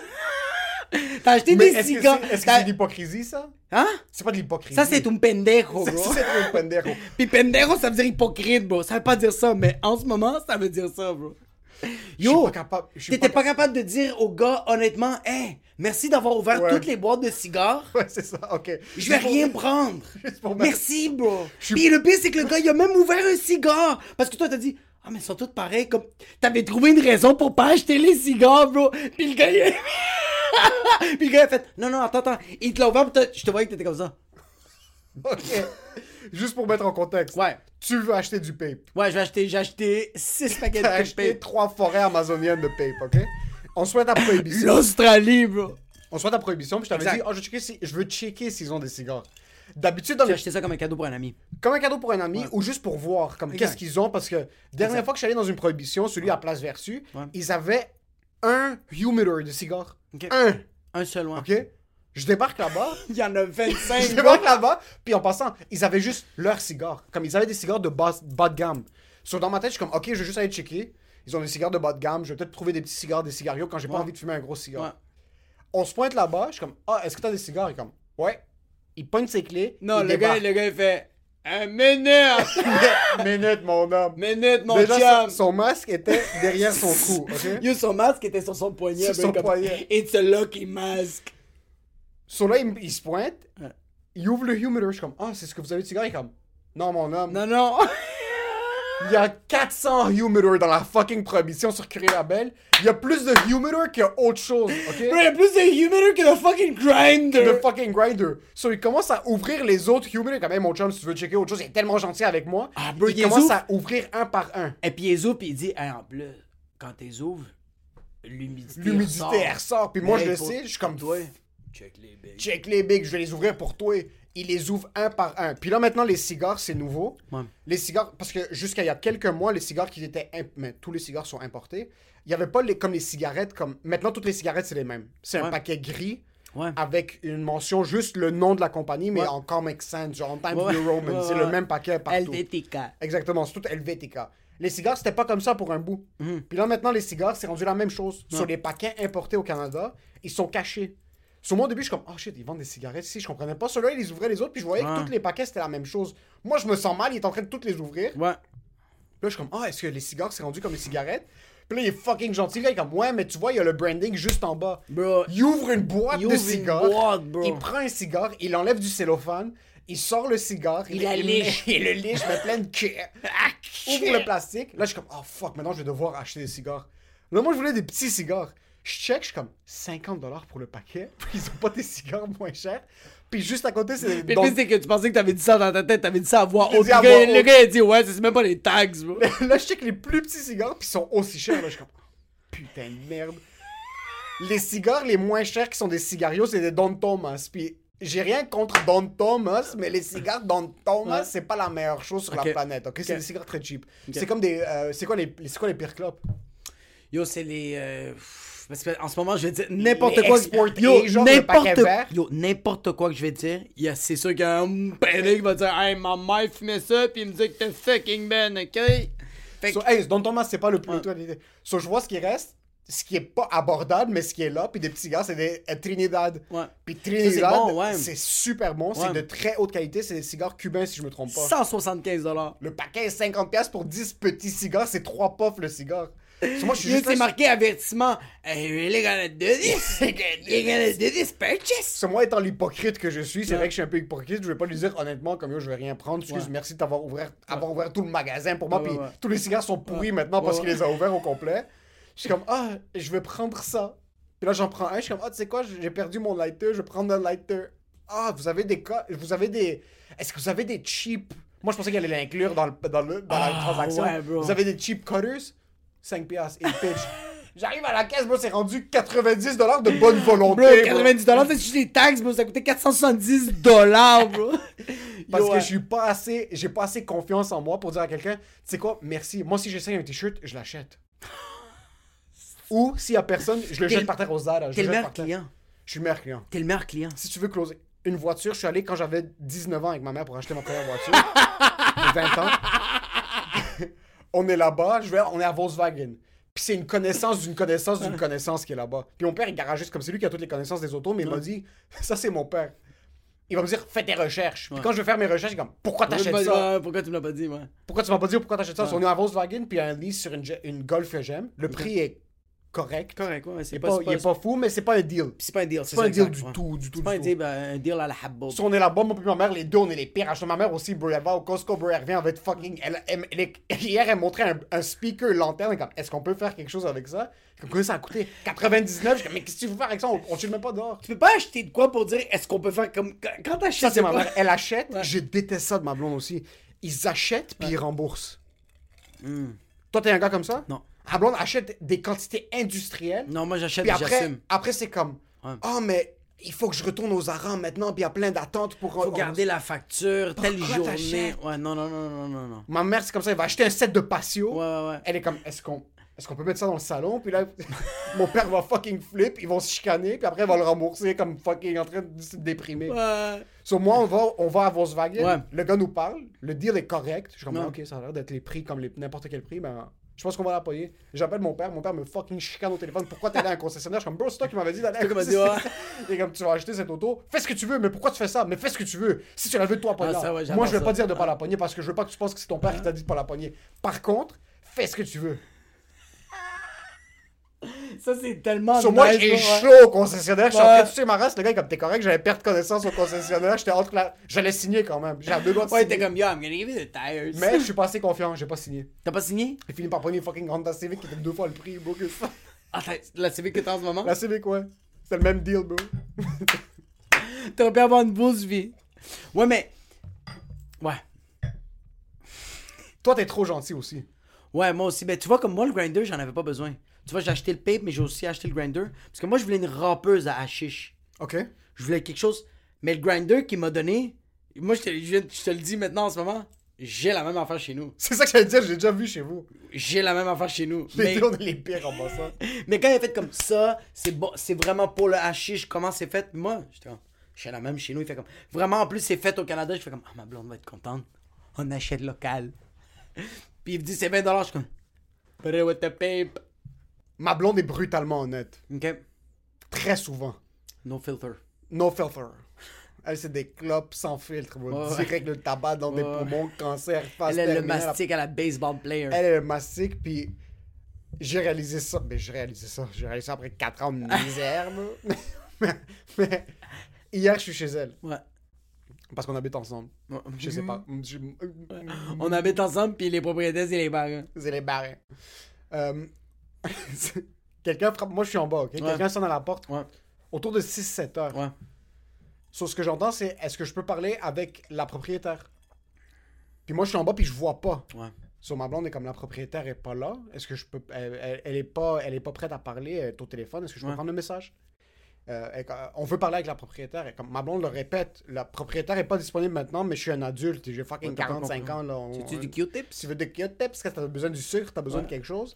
T'as acheté Mais des cigares. est-ce que c'est de l'hypocrisie, ça? Hein? C'est pas de l'hypocrisie. Ça, c'est un pendejo, Ça, bro. c'est un pendejo. Puis pendejo, ça veut dire hypocrite, bro. Ça veut pas dire ça, mais en ce moment, ça veut dire ça, bro. Yo, pas t'étais pas capable de dire au gars, honnêtement, hey, merci d'avoir ouvert Ouais. toutes les boîtes de cigares. Ouais, c'est ça, ok. Je vais rien prendre. Pour Merci, bro. suis- Puis le pire, c'est que le gars, il a même ouvert un cigare. Parce que toi, t'as dit, ah, mais ils sont tous pareils. Comme, t'avais trouvé une raison pour pas acheter les cigares, bro. Puis le gars, il. Puis le gars, il a fait, non, non, attends, attends. Il te l'a ouvert, je te voyais que t'étais comme ça. Ok. Juste pour mettre en contexte. Ouais. Tu veux acheter du pape. Ouais, je vais acheter, j'ai acheté 6 paquets de acheté pape. trois forêts amazoniennes de pape, ok? On souhaite la prohibition. L'Australie, bro. On souhaite la prohibition, puis je t'avais dit, oh, je, vais checker si- je veux checker s'ils ont des cigares. D'habitude, dans J'ai les... acheté ça comme un cadeau pour un ami. comme un cadeau pour un ami ou juste pour voir comme qu'est-ce qu'ils ont parce que dernière Exact. fois que je suis allé dans une prohibition, celui à Place Ouais. ils avaient un humidor de cigares. Un, Un seul, ouais. ok? Je débarque là-bas, Il y en a 25, je débarque là-bas, puis en passant, ils avaient juste leurs cigares. Comme ils avaient des cigares de bas, bas de gamme. So, dans ma tête, je suis comme, ok, je vais juste aller checker. Ils ont des cigares de bas de gamme, je vais peut-être trouver des petits cigares, des cigarios quand j'ai pas envie de fumer un gros cigare. Ouais. On se pointe là-bas, je suis comme, ah, est-ce que t'as des cigares? Il est comme, ouais. Il pointe ses clés. Non, il le gars, le gars, il fait, un minute, Minute, mon homme. minute, mon Déjà, son masque était derrière son cou, ok? Yo, son masque était sur son poignet. Sur ben, son comme, poignet. It's a lucky mask. So là, il, il se pointe. Ouais. Il ouvre le humidor, je suis comme, ah, c'est ce que vous avez de cigare? Il est comme, non, mon homme. Non, non. Il y a 400 humidors dans la fucking prohibition sur Curie Label. Il y a plus de humidor que autre chose, ok? Il y a plus de humidor que de fucking grinder. de fucking grinder. So, il commence à ouvrir les autres humidors. Quand même, mon chum, si tu veux checker autre chose, il est tellement gentil avec moi. Ah, bro, il il commence ouvre. à ouvrir un par un. Et puis il ouvre, puis il dit, Hey, en plus, quand t'es ouvres, l'humidité L'humidité, ressort. Puis moi, je le sais, je suis comme, toi, check les bigs. check les bigs, je vais les ouvrir pour toi. Il les ouvre un par un. Puis là, maintenant, les cigares, c'est nouveau. Ouais. Les cigares, parce que jusqu'à il y a quelques mois, les cigares qui étaient. imp- Mais tous les cigares sont importés. Il n'y avait pas les, comme les cigarettes, comme. Maintenant, toutes les cigarettes, c'est les mêmes. C'est un Ouais. paquet gris. Ouais. Avec une mention, juste le nom de la compagnie, mais Ouais. en Comic Sans, genre en Times Ouais, New Roman. ouais, c'est ouais. le même paquet partout. LVTK. Exactement, c'est tout LVTK. Les cigares, c'était pas comme ça pour un bout. Mhm. Puis là, maintenant, les cigares, c'est rendu la même chose. Sur les paquets importés au Canada, ils sont cachés. Sur moi, au début, je suis comme, oh shit, ils vendent des cigarettes ici. Je comprenais pas. Ceux-là, ils les ouvraient les autres, puis je voyais Ouais. que tous les paquets, c'était la même chose. Moi, je me sens mal, il est en train de toutes les ouvrir. Ouais. Là, je suis comme, ah, est-ce que les cigares, c'est rendu comme les cigarettes? Puis là, il est fucking gentil. Il est comme, ouais, mais tu vois, il y a le branding juste en bas. Bro, Il ouvre une boîte Il de une cigares. boîte, bro. Il prend un cigare, il enlève du cellophane, il sort le cigare, Il la liche. il le liche, met plein de queue. Ouvre le plastique. Là, je suis comme, oh fuck, maintenant je vais devoir acheter des cigares. Là, moi, je voulais des petits cigares. Je check, je suis comme 50$ pour le paquet. Puis ils ont pas des cigares moins chers. Puis juste à côté, c'est. Mais donc- c'est que tu pensais que t'avais dit ça dans ta tête, t'avais dit ça à voix haute. Le gars, il a dit, ouais, c'est même pas les tags, bro. là, je check les plus petits cigares, puis ils sont aussi chers. Là, je suis comme, putain de merde. Les cigares les moins chers qui sont des cigarios, c'est des Don Thomas. Puis j'ai rien contre Don Thomas, mais les cigares Don Thomas, Ouais. c'est pas la meilleure chose sur la planète. Ok, c'est des cigares très cheap. C'est comme des. euh, c'est quoi les, c'est quoi les pires clopes? Yo, c'est les. euh, parce que en ce moment, je vais dire n'importe quoi. exportés, Yo, n'importe. Yo, n'importe quoi que je vais dire, il y a- c'est sûr qu'il y a un père qui va dire Hey, ma mère fumait ça, puis il me dit que t'es fucking ben, ok? Fait que- So, hey, Don Thomas, c'est pas le plus. Ouais. So, je vois ce qui reste. Ce qui est pas abordable, mais ce qui est là, puis des petits gars, c'est des euh, Trinidad. Ouais. Puis c'est Trinidad, bon, ouais. c'est super bon, c'est de très haute qualité, c'est des cigares cubains si je me trompe pas. 175 dollars. Le paquet est 50$ pour 10 petits cigares, c'est 3 puffs le cigare. Moi, je suis juste C'est marqué avertissement. Hey, you're gonna do this? You're gonna do this purchase? Moi, étant l'hypocrite que je suis, c'est vrai que je suis un peu hypocrite. Je vais pas lui dire honnêtement, comme yo, je vais rien prendre. Excuse, merci d'avoir ouvert, avoir ouvert tout le magasin pour moi. Puis tous les cigares sont pourris maintenant parce qu'il les a ouverts au complet. Je suis comme, ah, je vais prendre ça. Puis là, j'en prends un. Je suis comme, ah, tu sais quoi, j'ai perdu mon lighter, je vais prendre un lighter. Ah, vous avez des cas, vous avez des. Est-ce que vous avez des cheap. Moi, je pensais qu'elle allait l'inclure dans, le, dans, le, dans la Ah, transaction. ouais, bro. vous avez des cheap cutters? 5 piastres, et pitch. J'arrive à la caisse, moi, c'est rendu 90$ dollars de bonne volonté. Bro, bro. 90 dollars, c'est juste les taxes, bro? Ça coûtait 470 dollars, bro. Parce Yo, que ouais. je suis pas assez, j'ai pas assez confiance en moi pour dire à quelqu'un, tu sais quoi, merci. Moi, si j'essaye un t-shirt, je l'achète. Ou s'il y a personne, je le jette par terre aux je T'es le meilleur par terre. client. Je suis le meilleur client. T'es le meilleur client. Si tu veux closer une voiture, je suis allé quand j'avais 19 ans avec ma mère pour acheter ma première voiture. J'ai 20 ans. On est là-bas, je vais, on est à Volkswagen. Puis c'est une connaissance d'une connaissance d'une connaissance qui est là-bas. Puis mon père est garagiste comme c'est lui qui a toutes les connaissances des autos, mais il m'a dit, ça c'est mon père. Il va me dire, fais tes recherches. Puis quand je vais faire mes recherches, il comme, pourquoi t'achètes ça? Pourquoi tu me l'as pas dit, ouais? Pourquoi tu m'as pas dit pourquoi t'achètes ça? On est à Volkswagen, puis il y a un lease sur une, une Golf j'aime. Le prix est correct. Correct, ouais. Il C'est est pas, il est pas fou, mais c'est pas un deal. c'est pas un deal. C'est pas un deal du tout, du tout, C'est pas un deal, ben, un deal à la habbo. Si on est là-bas, moi et ma mère, les deux, on est les pires. Acheter ma mère aussi, bro, elle va au Costco, bro, elle revient, être fucking... Hier, elle montrait un, speaker lanterne, comme, est-ce qu'on peut faire quelque chose avec ça? Comme, ça a coûté? 99, je comme, mais qu'est-ce que tu veux faire avec ça? On, on chill même pas dehors. Tu peux pas acheter de quoi pour dire est-ce qu'on peut faire comme. Quand- t'achètes. Ça, c'est ma mère. Elle achète, je déteste ça de ma blonde aussi. Ils achètent, puis ils remboursent. Hmm. Toi, t'es un gars comme ça? Non. Ma blonde achète des quantités industrielles. Non, moi j'achète Puis après, j'assume. après c'est comme, Ouais. oh, mais il faut que je retourne aux Aram maintenant, puis il y a plein d'attentes pour... Faut garder la facture, telle Pourquoi journée. t'achètes? Ouais, non, non, non, non, non, non. Ma mère, c'est comme ça, elle va acheter un set de patio. Ouais, ouais, ouais. Elle est comme, est-ce qu'on est qu'on peut mettre ça dans le salon? Puis là, mon père va fucking flip, ils vont se chicaner, puis après, il va le rembourser comme fucking en train de se déprimer. Ouais. So, moi, on va, on va à Volkswagen, Ouais. le gars nous parle, le deal est correct. Je suis comme, ok, ça a l'air d'être les prix comme les- n'importe quel prix, ben... Je pense qu'on va la payer. J'appelle mon père, mon père me fucking chicane au téléphone. Pourquoi t'es allé à un concessionnaire? Je suis comme, bro, c'est toi qui m'avais dit d'aller à un concessionnaire. Est comme, tu vas acheter cette auto. Fais ce que tu veux, mais pourquoi tu fais ça? Mais fais ce que tu veux. Si tu la veux, toi, pas Ah, j'adore Moi, je vais pas dire de pas Ah. la pogner parce que je veux pas que tu penses que c'est ton père qui t'a dit de pas la pogner. Par contre, fais ce que tu veux. Ça, c'est tellement. Sur moi, j'ai chaud au concessionnaire. Je suis en train de tuer ma race. Le gars, comme, t'es correct, j'avais perdu connaissance au concessionnaire. J'étais entre la. J'allais signer quand même. J'avais deux doigts de Ouais, t'es comme, yo, I'm gonna give you the tires. Mais je suis pas assez confiant, j'ai pas signé. T'as pas signé? J'ai fini par prendre une fucking Honda Civic qui était deux fois le prix, bro, que ça. Ah, la Civic que t'as en ce moment? La Civic, ouais. C'est le même deal, bro. T'aurais pu avoir une bourse vie. Ouais, mais. Ouais. Toi, t'es trop gentil aussi. Ouais, moi aussi. Ben, tu vois, comme moi, le grinder, j'en avais pas besoin. Tu vois, j'ai acheté le pape, mais j'ai aussi acheté le grinder. Parce que moi, je voulais une rampeuse à hashish. Ok? Je voulais quelque chose. Mais le grinder qu'il m'a donné, moi, je te, je te le dis maintenant en ce moment, j'ai la même affaire chez nous. C'est ça que j'allais dire, j'ai déjà vu chez vous. J'ai la même affaire chez nous. Les Mais, on est les pires en passant. mais quand il a fait comme ça, c'est bon, c'est vraiment pour le hashish, comment c'est fait? Moi, j'étais comme, j'ai la même chez nous. Il fait comme, vraiment, en plus, c'est fait au Canada. Je fais comme, ah, ma blonde va être contente. On achète local. Puis il me dit, c'est 20$. Je suis comme, put it with the pape. Ma blonde est brutalement honnête. Ok. Très souvent. No filter. No filter. Elle, c'est des clopes sans filtre, bro. Ouais, ouais. Direct le tabac dans des Ouais. poumons, cancer, face Elle est le mastic à la baseball player. Elle est le mastic, puis j'ai réalisé ça. Ben, j'ai réalisé ça. J'ai réalisé ça après 4 ans de misère, mais, mais hier, je suis chez elle. Ouais. Parce qu'on habite ensemble. Ouais. Je sais pas. Je- On habite ensemble, puis les propriétaires, c'est les barres. C'est les barres. Euh, Quelqu'un frappe. Moi, je suis en bas, ok? Quelqu'un sonne à la porte. Ouais. Autour de 6-7 heures. Ouais. Sur ce que j'entends, c'est est-ce que je peux parler avec la propriétaire? Puis moi, je suis en bas, puis je vois pas. Ouais. Sur ma blonde, est comme la propriétaire est pas là. Est-ce que je peux. Elle, elle- elle est pas, elle est pas prête à parler, elle est au téléphone. Est-ce que je peux prendre le message? Euh, elle- on veut parler avec la propriétaire. Et comme ma blonde le répète, la propriétaire est pas disponible maintenant, mais je suis un adulte j'ai fucking Ouais, t'as pas 45 compris. ans. Là, On- C'est-tu on- du Q-tips? si tu veux des Q-tips, que tu as besoin du sucre, tu as besoin Ouais. de quelque chose?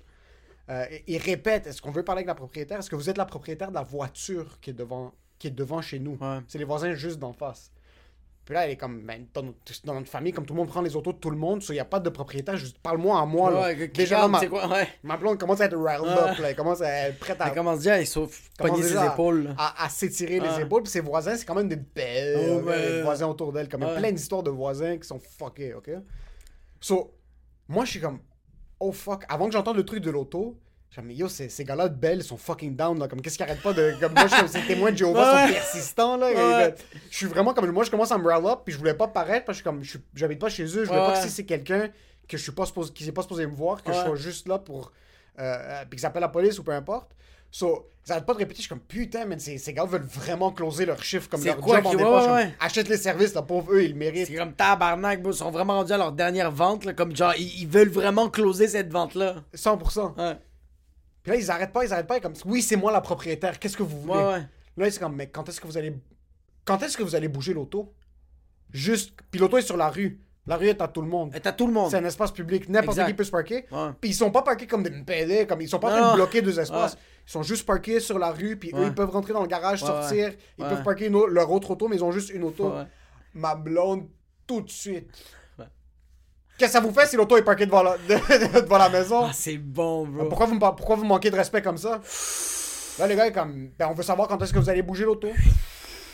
Euh, et- il répète, est-ce qu'on veut parler avec la propriétaire? Est-ce que vous êtes la propriétaire de la voiture qui est devant, qui est devant chez nous? Ouais. C'est les voisins juste d'en face. Puis là, elle est comme, ben, dans, notre, dans notre famille, comme tout le monde prend les autos de tout le monde, il n'y a pas de propriétaire, juste parle-moi à moi. là. Ouais, que- Déjà, là, regarde, ma, c'est quoi? Ouais. ma blonde commence à être riled Ouais. up, là, elle commence à être prête à, Elle commence déjà, commence pogner ses à- épaules. là. à, à s'étirer les épaules. Puis ses voisins, c'est quand même des belles Oh, euh, ben. voisins autour d'elle. Comme plein d'histoires de voisins qui sont fuckés, ok? So, moi, je suis comme, oh fuck. Avant que j'entende le truc de l'auto, mais yo, ces, ces gars-là de belles, ils sont fucking down, là. Comme, qu'est-ce qu'ils arrêtent pas de. Comme, moi, je suis comme, ces témoins de Jéhovah Ouais. sont persistants, là. Et, ben, je suis vraiment comme, moi, je commence à me rile up, puis je voulais pas paraître, parce que comme, je j'habite pas chez eux, je voulais Ouais. pas que si c'est quelqu'un que je suis pas supposé, qui s'est pas supposé me voir, que je sois juste là pour. euh, euh, puis qu'ils appellent la police ou peu importe. So, ils arrêtent pas de répéter, je suis comme putain, mais ces, ces gars veulent vraiment closer leur chiffre comme leur quoi job en ouais, ouais. Achète les services, là, pauvre eux, ils le méritent. C'est comme tabarnak, bro. Ils sont vraiment rendus à leur dernière vente, là. Comme genre, ils, ils veulent vraiment closer cette vente-là. 100%. Ouais. Puis là, ils arrêtent pas, ils arrêtent pas. Comme, oui, c'est moi la propriétaire, qu'est-ce que vous voulez? Là, c'est comme, mais quand est-ce que vous allez. Quand est-ce que vous allez bouger l'auto? Juste. Puis l'auto est sur la rue. La rue est à tout le monde. Et t'as tout le monde. C'est un espace public. N'importe qui peut se parquer. Ouais. Puis ils sont pas parqués comme des MPD, comme ils sont pas en train de bloquer deux espaces. Ouais. Ils sont juste parqués sur la rue, puis eux, ils peuvent rentrer dans le garage, sortir. Ils peuvent parquer une leur autre auto, mais ils ont juste une auto. Ma blonde, tout de suite. Qu'est-ce que ça vous fait si l'auto est parquée devant la, devant la maison? Ah, c'est bon, bro. Pourquoi vous, pourquoi vous manquez de respect comme ça? Là, les gars, est comme, ben, on veut savoir quand est-ce que vous allez bouger l'auto.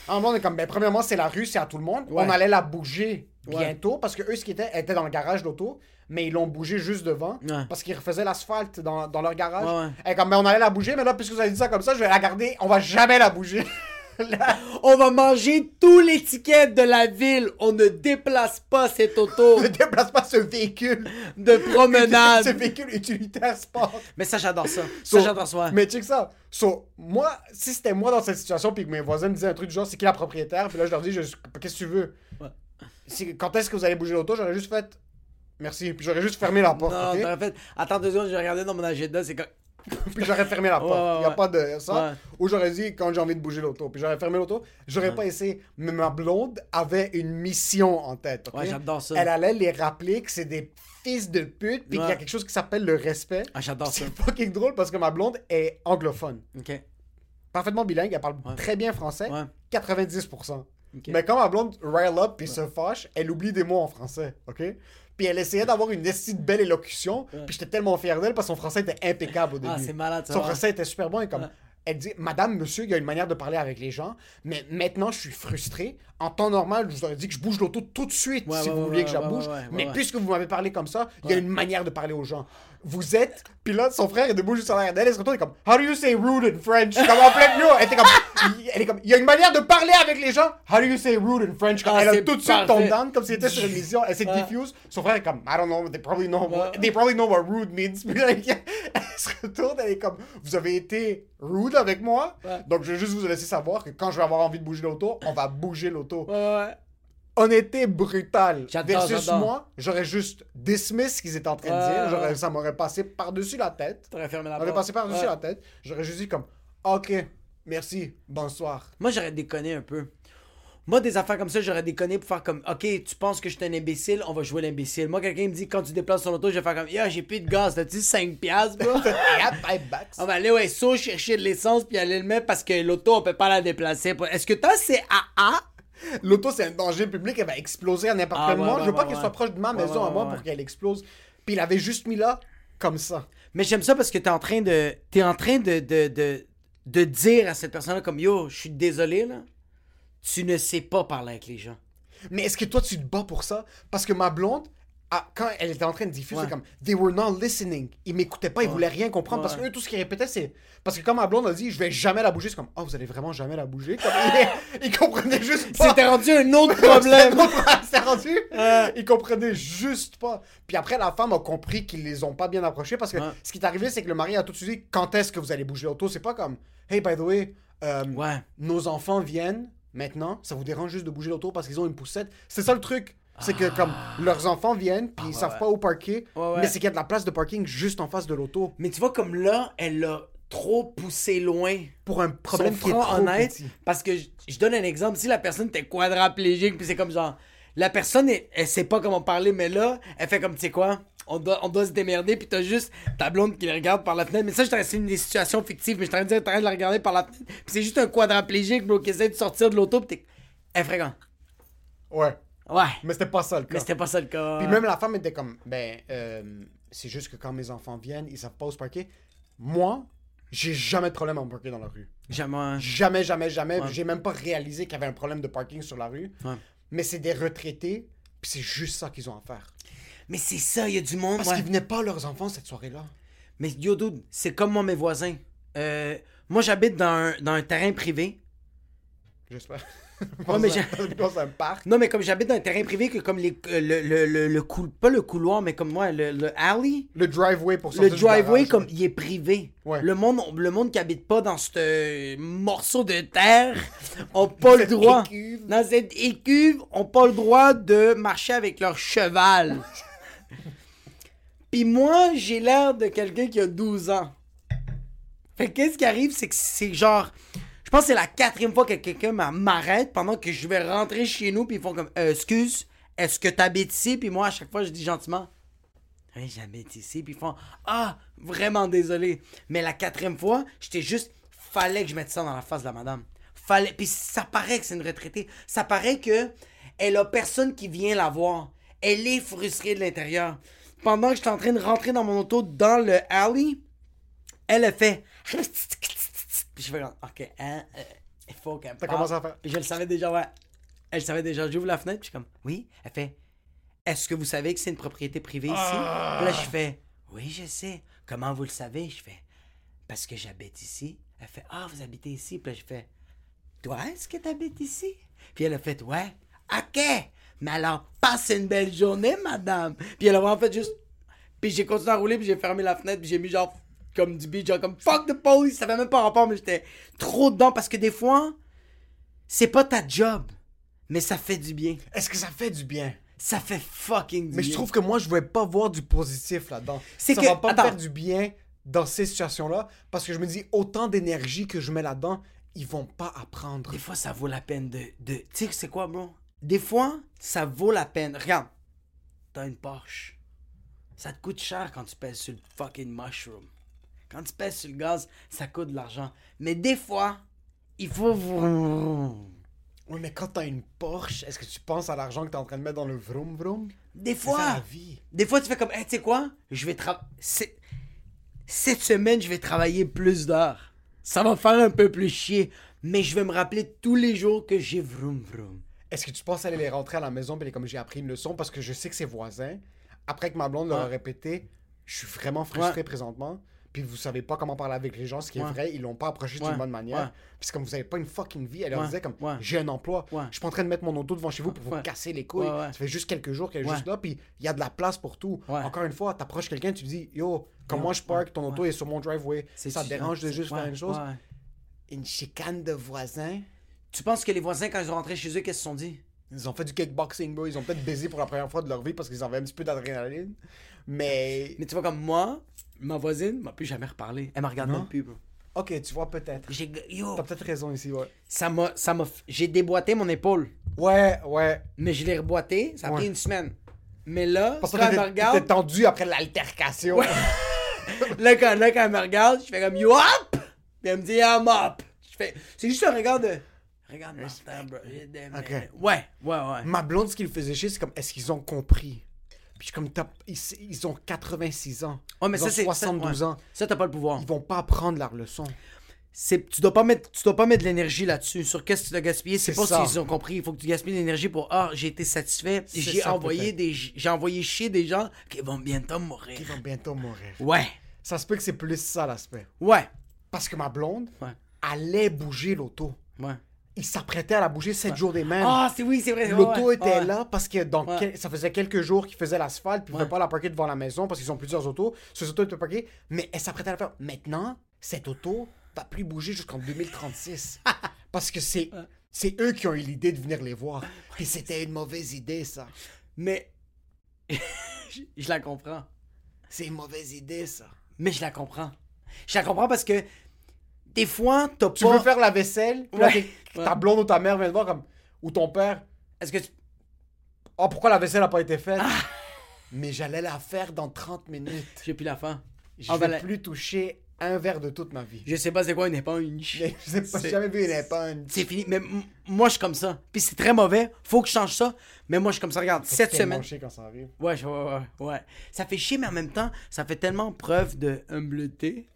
En on est comme, ben, premièrement, c'est la rue, c'est à tout le monde. On allait la bouger Ouais. bientôt parce que eux, ce qui était, étaient dans le garage d'auto, mais ils l'ont bougé juste devant Ouais. parce qu'ils refaisaient l'asphalte dans, dans leur garage. Ouais. Et comme, ben, on allait la bouger, mais là, puisque vous avez dit ça comme ça, je vais la garder. On va jamais la bouger. Là, On va manger tous les tickets de la ville. On ne déplace pas cette auto ne déplace pas ce véhicule. de ce promenade. véhicule utilitaire sport. Mais ça, j'adore ça. So, Ça, j'adore ça. Mais check ça. So, moi, si c'était moi dans cette situation, puis que mes voisins me disaient un truc du genre, c'est qui la propriétaire, puis là, je leur dis, je- qu'est-ce que tu veux? Si- Quand est-ce que vous allez bouger l'auto J'aurais juste fait, merci, puis j'aurais juste fermé la porte, Non, ok? t'aurais fait. Attends deux secondes, j'ai regardé dans mon agenda, c'est comme. Puis j'aurais fermé la porte. Ouais, ouais, Il y a ouais. pas de ça. Ouais. Ou j'aurais dit quand j'ai envie de bouger l'auto, puis j'aurais fermé l'auto. J'aurais Ouais. pas essayé. Mais ma blonde avait une mission en tête, Ouais, j'adore ça. Elle allait les rappeler que c'est des fils de pute, puis qu'il y a Ouais. quelque chose qui s'appelle le respect. Ah, j'adore ça. C'est fucking drôle parce que ma blonde est anglophone. Ok. parfaitement bilingue, elle parle Ouais. très bien français, Ouais. 90%. Mais quand ma blonde rile up puis se fâche, elle oublie des mots en français, ok? Puis elle essayait d'avoir une de belle élocution, puis j'étais tellement fier d'elle parce que son français était impeccable au début. Ah, c'est malade, ça. Son ouais. français était super bon et comme... Ouais. Elle dit Madame, monsieur, il y a une manière de parler avec les gens, mais maintenant je suis frustré. En temps normal, je vous aurais dit que je bouge l'auto tout de suite si vous vouliez que je la bouge. mais puisque vous m'avez parlé comme ça, il y a une manière de parler aux gens. Vous êtes. Puis là, son frère est debout juste en arrière d'elle. Elle se retourne et est comme How do you say rude in French? Comme en plein milieu. Elle était comme. Elle est comme. Il y a une manière de parler avec les gens. How do you say rude in French? Comme Ah, Elle a tout de suite tombé down comme si elle était sur une mission. Elle s'est Ouais. diffuse. Son frère est comme I don't know. They probably know. Ouais. They probably know what rude means. Puis là, elle se retourne. Elle est comme Vous avez été rude avec moi? Ouais. Donc je vais juste vous laisser savoir que quand je vais avoir envie de bouger l'auto, on va bouger l'auto ouais. Honnêteté brutale. Versus moi, j'aurais juste dismiss ce qu'ils étaient en train de dire. ouais. Ça m'aurait passé par-dessus la tête. T'aurais fermé la porte. passé par-dessus Ouais. la tête. J'aurais juste dit comme, ok, merci, bonsoir. Moi, j'aurais déconné un peu. Moi, des affaires comme ça, j'aurais déconné pour faire comme, OK, tu penses que je suis un imbécile, on va jouer l'imbécile. Moi, quelqu'un me dit, quand tu déplaces ton auto, je vais faire comme, yo, j'ai plus de gaz, t'as-tu 5 piastres, bro? On va aller au SO chercher de l'essence puis aller le mettre parce que l'auto, on peut pas la déplacer. Est-ce que t'as CAA? L'auto, c'est un danger public, elle va exploser à n'importe Ah, quel ouais, moment. ouais, je veux pas qu'elle soit proche de ma maison à moi pour qu'elle explose. Puis il avait juste mis là, comme ça. Mais j'aime ça parce que t'es en train de. T'es en train de, de, de, de dire à cette personne-là comme yo, je suis désolé là. Tu ne sais pas parler avec les gens. Mais est-ce que toi, tu te bats pour ça? Parce que ma blonde, ah, quand elle était en train de diffuser, Ouais. comme They were not listening. Ils m'écoutaient pas, ils voulaient rien comprendre. Parce que Ouais. eux, tout ce qu'ils répétaient, c'est. Parce que quand ma blonde a dit, je vais jamais la bouger, c'est comme, oh, vous allez vraiment jamais la bouger. Comme, ils, ils comprenaient juste pas. C'était rendu un autre problème. C'est rendu. Ils comprenaient juste pas. Puis après, la femme a compris qu'ils les ont pas bien approchés parce que Ouais. ce qui est arrivé, c'est que le mari a tout de suite dit quand est-ce que vous allez bouger l'auto. C'est pas comme Hey, by the way, euh, Ouais. nos enfants viennent maintenant, ça vous dérange juste de bouger l'auto parce qu'ils ont une poussette? C'est ça le truc. C'est que comme leurs enfants viennent, puis ils savent pas où ouais. mais c'est qu'il y a de la place de parking juste en face de l'auto. Mais tu vois, comme là, elle l'a trop poussé loin. Pour un problème qui est trop honnête, petit. Parce que je, je donne un exemple. Si la personne était quadraplégique, puis c'est comme genre. La personne, elle, elle sait pas comment parler, mais là, elle fait comme, tu sais quoi, on doit, on doit se démerder, puis t'as juste ta blonde qui le regarde par la fenêtre. Mais ça, je c'est une des situations fictives, mais je t'aurais dit, t'arrêtes de la regarder par la fenêtre. Puis c'est juste un quadraplégique, bro, qui essaie de sortir de l'auto, puis t'es. Ferait comme, Ouais. Ouais. Mais c'était pas ça le cas. Mais c'était pas ça le cas. Puis même la femme était comme, ben, euh, c'est juste que quand mes enfants viennent, ils savent pas où se parquer. Moi, j'ai jamais de problème à me parquer dans la rue. Jamais. Jamais, jamais, jamais. Ouais. J'ai même pas réalisé qu'il y avait un problème de parking sur la rue. Ouais. Mais c'est des retraités, puis c'est juste ça qu'ils ont à faire. Mais c'est ça, il y a du monde. Parce ouais. qu'ils venaient pas leurs enfants cette soirée-là. Mais yo, dude, c'est comme moi, mes voisins. Euh, moi, j'habite dans un, dans un terrain privé. J'espère. Ouais, mais j'ai- dans un parc. Non, mais comme j'habite dans un terrain privé, que comme les, euh, le, le, le, le cou- pas le couloir, mais comme moi, le, le alley, Le driveway pour le sortir du driveway, garage, comme ouais. il est privé. Ouais. Le, monde, le monde qui habite pas dans ce morceau de terre ont pas le droit. écuve. Dans cette écuve, ont pas le droit de marcher avec leur cheval. Puis moi, j'ai l'air de quelqu'un qui a 12 ans. Fait que qu'est-ce qui arrive, c'est que c'est genre. Je pense que c'est la quatrième fois que quelqu'un m'a- m'arrête pendant que je vais rentrer chez nous, puis ils font comme Euh, Excuse, est-ce que t'habites ici? Puis moi, à chaque fois, je dis gentiment Oui, j'habite ici. Puis ils font Ah, vraiment désolé. Mais la quatrième fois, j'étais juste. Fallait que je mette ça dans la face de la madame. Fallait. Puis ça paraît que c'est une retraitée. Ça paraît que elle a personne qui vient la voir. Elle est frustrée de l'intérieur. Pendant que j'étais en train de rentrer dans mon auto dans le alley, elle a fait. Puis je fais comme, ok, hein, euh, il faut qu'elle T'as commencé à faire. Puis je le savais déjà, ouais. Elle savait déjà. J'ouvre la fenêtre, puis je suis comme, oui. Elle fait, est-ce que vous savez que c'est une propriété privée ici? Ah. Puis là, je fais, oui, je sais. Comment vous le savez? Je fais, parce que j'habite ici. Elle fait, ah, vous habitez ici? Puis là, je fais, toi, est-ce que tu habites ici? Puis elle a fait, ouais. OK. Mais alors, passe une belle journée, madame. Puis elle a vraiment fait juste. Puis j'ai continué à rouler, puis j'ai fermé la fenêtre, puis j'ai mis genre comme du beat, genre comme fuck the police. Ça fait même pas rapport, mais j'étais trop dedans parce que des fois, c'est pas ta job, mais ça fait du bien. Est-ce que ça fait du bien? Ça fait fucking du Mais bien. je trouve que moi, je vais pas voir du positif là-dedans. C'est ça que- va pas attends. me faire du bien dans ces situations-là parce que je me dis, autant d'énergie que je mets là-dedans, ils vont pas apprendre. Des fois, ça vaut la peine de. de... Tu sais, c'est quoi, bro? Des fois, ça vaut la peine. Regarde, t'as une Porsche. Ça te coûte cher quand tu pèses sur le fucking mushroom. Quand tu pèses sur le gaz, ça coûte de l'argent. Mais des fois, il faut. Oui, mais quand t'as une Porsche, est-ce que tu penses à l'argent que t'es en train de mettre dans le vroom vroom? Des C'est ça fois, la vie. des fois, tu fais comme, hey, tu sais quoi? Je vais travailler. Cette semaine, je vais travailler plus d'heures. ça va faire un peu plus chier. Mais je vais me rappeler tous les jours que j'ai vroom vroom. Est-ce que tu penses aller les rentrer à la maison, puis comme j'ai appris une leçon, parce que je sais que ses voisins, après que ma blonde leur a répété, je suis vraiment frustré Ouais. présentement, puis vous savez pas comment parler avec les gens, ce qui est vrai, ils l'ont pas approché d'une Ouais. bonne manière. Ouais. Puis comme vous avez pas une fucking vie, elle leur disait comme j'ai un emploi, je suis pas en train de mettre mon auto devant chez vous pour vous casser les couilles. Ça fait juste quelques jours qu'elle est juste là, puis il y a de la place pour tout. Encore une fois, t'approches quelqu'un, tu dis yo, comme Yo, moi je park, ton auto est sur mon driveway, ça te dérange de juste faire une chose? Une chicane de voisins? Tu penses que les voisins, quand ils sont rentrés chez eux, qu'est-ce qu'ils se sont dit? Ils ont fait du kickboxing, bro. Ils ont peut-être baisé pour la première fois de leur vie parce qu'ils avaient un petit peu d'adrénaline. Mais. Mais tu vois, comme moi, ma voisine m'a plus jamais reparlé. Elle m'a regardé Non? même plus, bro. Ok, tu vois, peut-être. J'ai... Yo! T'as peut-être raison ici, ouais. Ça m'a... Ça m'a... J'ai déboîté mon épaule. Ouais, ouais. Mais je l'ai reboîté, ça a Ouais. pris une semaine. Mais là, Parce que quand elle me t'étais t'étais regarde, tendu après l'altercation. là, quand, là, quand elle me regarde, je fais comme You up? Puis elle me dit I'm up. Je fais... C'est juste un regard de... Regarde Martin, bro. Ok. Ouais, ouais, ouais. Ma blonde, ce qui le faisait chier, c'est comme, est-ce qu'ils ont compris? Puis je suis comme, ils, ils ont 86 ans. Mais ils ça, ont c'est... 72 ça, ouais. ans. Ça, t'as pas le pouvoir. Ils vont pas apprendre leur leçon. tu dois pas mettre tu dois pas mettre de l'énergie là-dessus sur qu'est-ce que tu dois gaspiller c'est pas ça. s'ils ont compris il faut que tu gaspilles de l'énergie pour ah j'ai été satisfait j'ai envoyé des j'ai envoyé chier des gens qui vont bientôt mourir Ils vont bientôt mourir. ouais Ça se peut que c'est plus ça l'aspect. ouais Parce que ma blonde ouais allait bouger l'auto. ouais Il s'apprêtait à la bouger 7 jours des mêmes. ah c'est oui c'est vrai L'auto ouais, était ouais. là parce que dans quel- ça faisait quelques jours qu'ils faisaient l'asphalte puis ils ne pouvaient pas la parquer devant la maison parce qu'ils ont plusieurs autos. Ces autos étaient parquées, mais elle s'apprêtait à la faire. Maintenant, cette auto va plus bouger jusqu'en 2036 parce que c'est c'est eux qui ont eu l'idée de venir les voir. Et c'était une mauvaise idée ça. mais je, je la comprends C'est une mauvaise idée ça. mais je la comprends je la comprends parce que des fois t'as Tu pas veux faire la vaisselle, puis là, Ouais. t'es- ta blonde ou ta mère vient te voir comme ou ton père. est-ce que tu Oh pourquoi la vaisselle n'a pas été faite? Ah. Mais j'allais la faire dans 30 minutes. j'ai plus la faim Je Ah, vais ben, la- plus toucher un verre de toute ma vie. je sais pas c'est quoi une éponge Mais je sais pas, j'ai C'est- jamais vu une éponge. C'est fini. Mais m- moi, je suis comme ça. Puis c'est très mauvais. Faut que je change ça. Mais moi, je suis comme ça. Regarde, cette tellement semaine. chier quand ça arrive. Ouais, je- ouais, ouais, ouais. Ça fait chier, mais en même temps, ça fait tellement preuve de humbleté.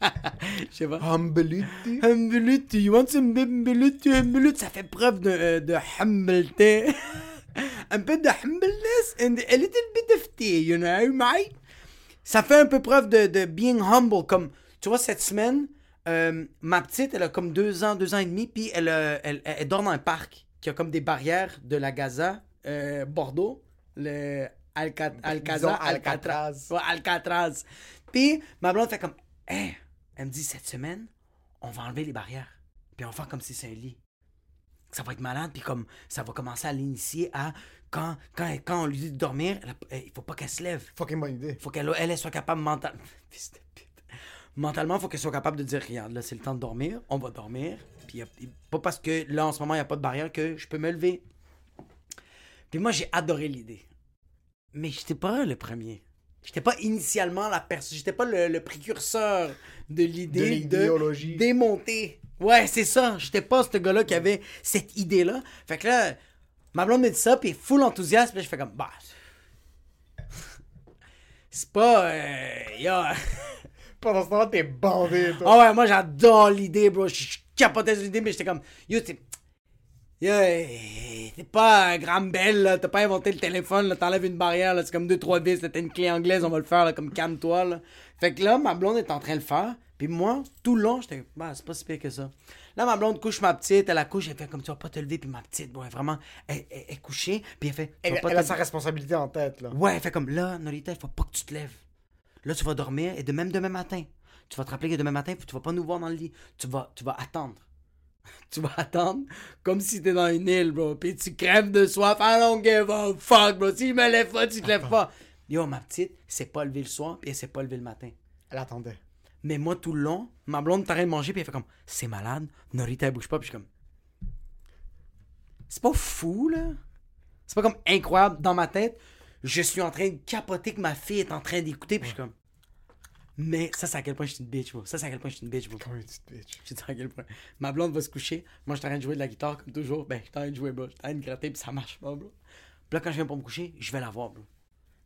Je sais pas. Humbleity. Humbleté. You want some humbleté? Humbleté. Ça fait preuve de, euh, de humbleté. un peu de humbleness and a little bit of tea, you know, mate? Ça fait un peu preuve de, de being humble. Comme, tu vois, cette semaine, euh, ma petite, elle a comme deux ans, deux ans et demi, puis elle, euh, elle, elle, elle dort dans un parc qui a comme des barrières de la Gaza, euh, Bordeaux, le Alca- Alcazar, Disons Alcatraz. Ouais, Alcatraz. Puis ma blonde fait comme, hey, elle me dit, cette semaine, on va enlever les barrières, puis on va faire comme si c'est un lit. Ça va être malade, puis comme ça va commencer à l'initier à quand, quand, on lui dit de dormir, a- il faut pas qu'elle se lève Fucking bonne idée. faut qu'elle elle, elle soit capable mentalement. Mentalement, faut qu'elle soit capable de dire regarde, là, c'est le temps de dormir, on va dormir. Puis pas parce que là, en ce moment, il n'y a pas de barrière que je peux me lever. Puis moi, j'ai adoré l'idée. Mais j'étais pas le premier. J'étais pas initialement la personne. J'étais pas le, le précurseur de De l'idée de, l'idéologie. démonter. Ouais, c'est ça. J'étais pas ce gars-là qui avait cette idée-là. Fait que là, ma blonde me dit ça, puis full enthousiasme, puis je fais comme, bah. C'est pas. Euh. Pendant ce temps-là, t'es bandé, toi. Ah ouais, moi j'adore l'idée, bro. Je je capotais sur l'idée, mais j'étais comme, yo, t'es. Eh, t'es pas Graham Bell, là. T'as pas inventé le téléphone, là. T'enlèves une barrière, là. C'est comme deux, trois vis. T'as une clé anglaise, on va le faire, là. Comme calme-toi, là. Fait que là, ma blonde est en train de le faire. Puis moi, tout le long, j'étais, bah, c'est pas si pire que ça. Là, ma blonde couche ma petite, elle la couche, elle fait comme tu vas pas te lever, puis ma petite, bon, elle, vraiment, elle, elle- elle est couchée, puis elle fait, Elle, vas pas elle a sa responsabilité en tête, là. Ouais, elle fait comme là, Norita, il faut pas que tu te lèves. Là, tu vas dormir et de même demain matin, tu vas te rappeler que demain matin, tu vas pas nous voir dans le lit. Tu vas, tu vas attendre. tu vas attendre comme si t'es dans une île, bro. Puis tu crèves de soif. I don't give a fuck, bro. Si je me lève pas, tu te lèves pas. Yo, ma petite, c'est pas lever le soir, puis elle s'est pas lever le matin. Elle attendait. Mais moi, tout le long, ma blonde t'arrête de manger, puis elle fait comme, c'est malade, Norita, elle bouge pas, puis je suis comme, c'est pas fou, là? C'est pas comme incroyable dans ma tête. Je suis en train de capoter que ma fille est en train d'écouter, puis je suis comme, mais ça, c'est à quel point je suis une bitch, bro. Ça, c'est à quel point je suis une bitch, bro. Comme une petite bitch. Je sais à quel point. Ma blonde va se coucher. Moi, je suis en train de jouer de la guitare, comme toujours. Ben, je suis en train de jouer, bro. Je suis en train de gratter, puis ça marche pas, bro. Puis là, quand je viens pour me coucher, je vais la voir, bro.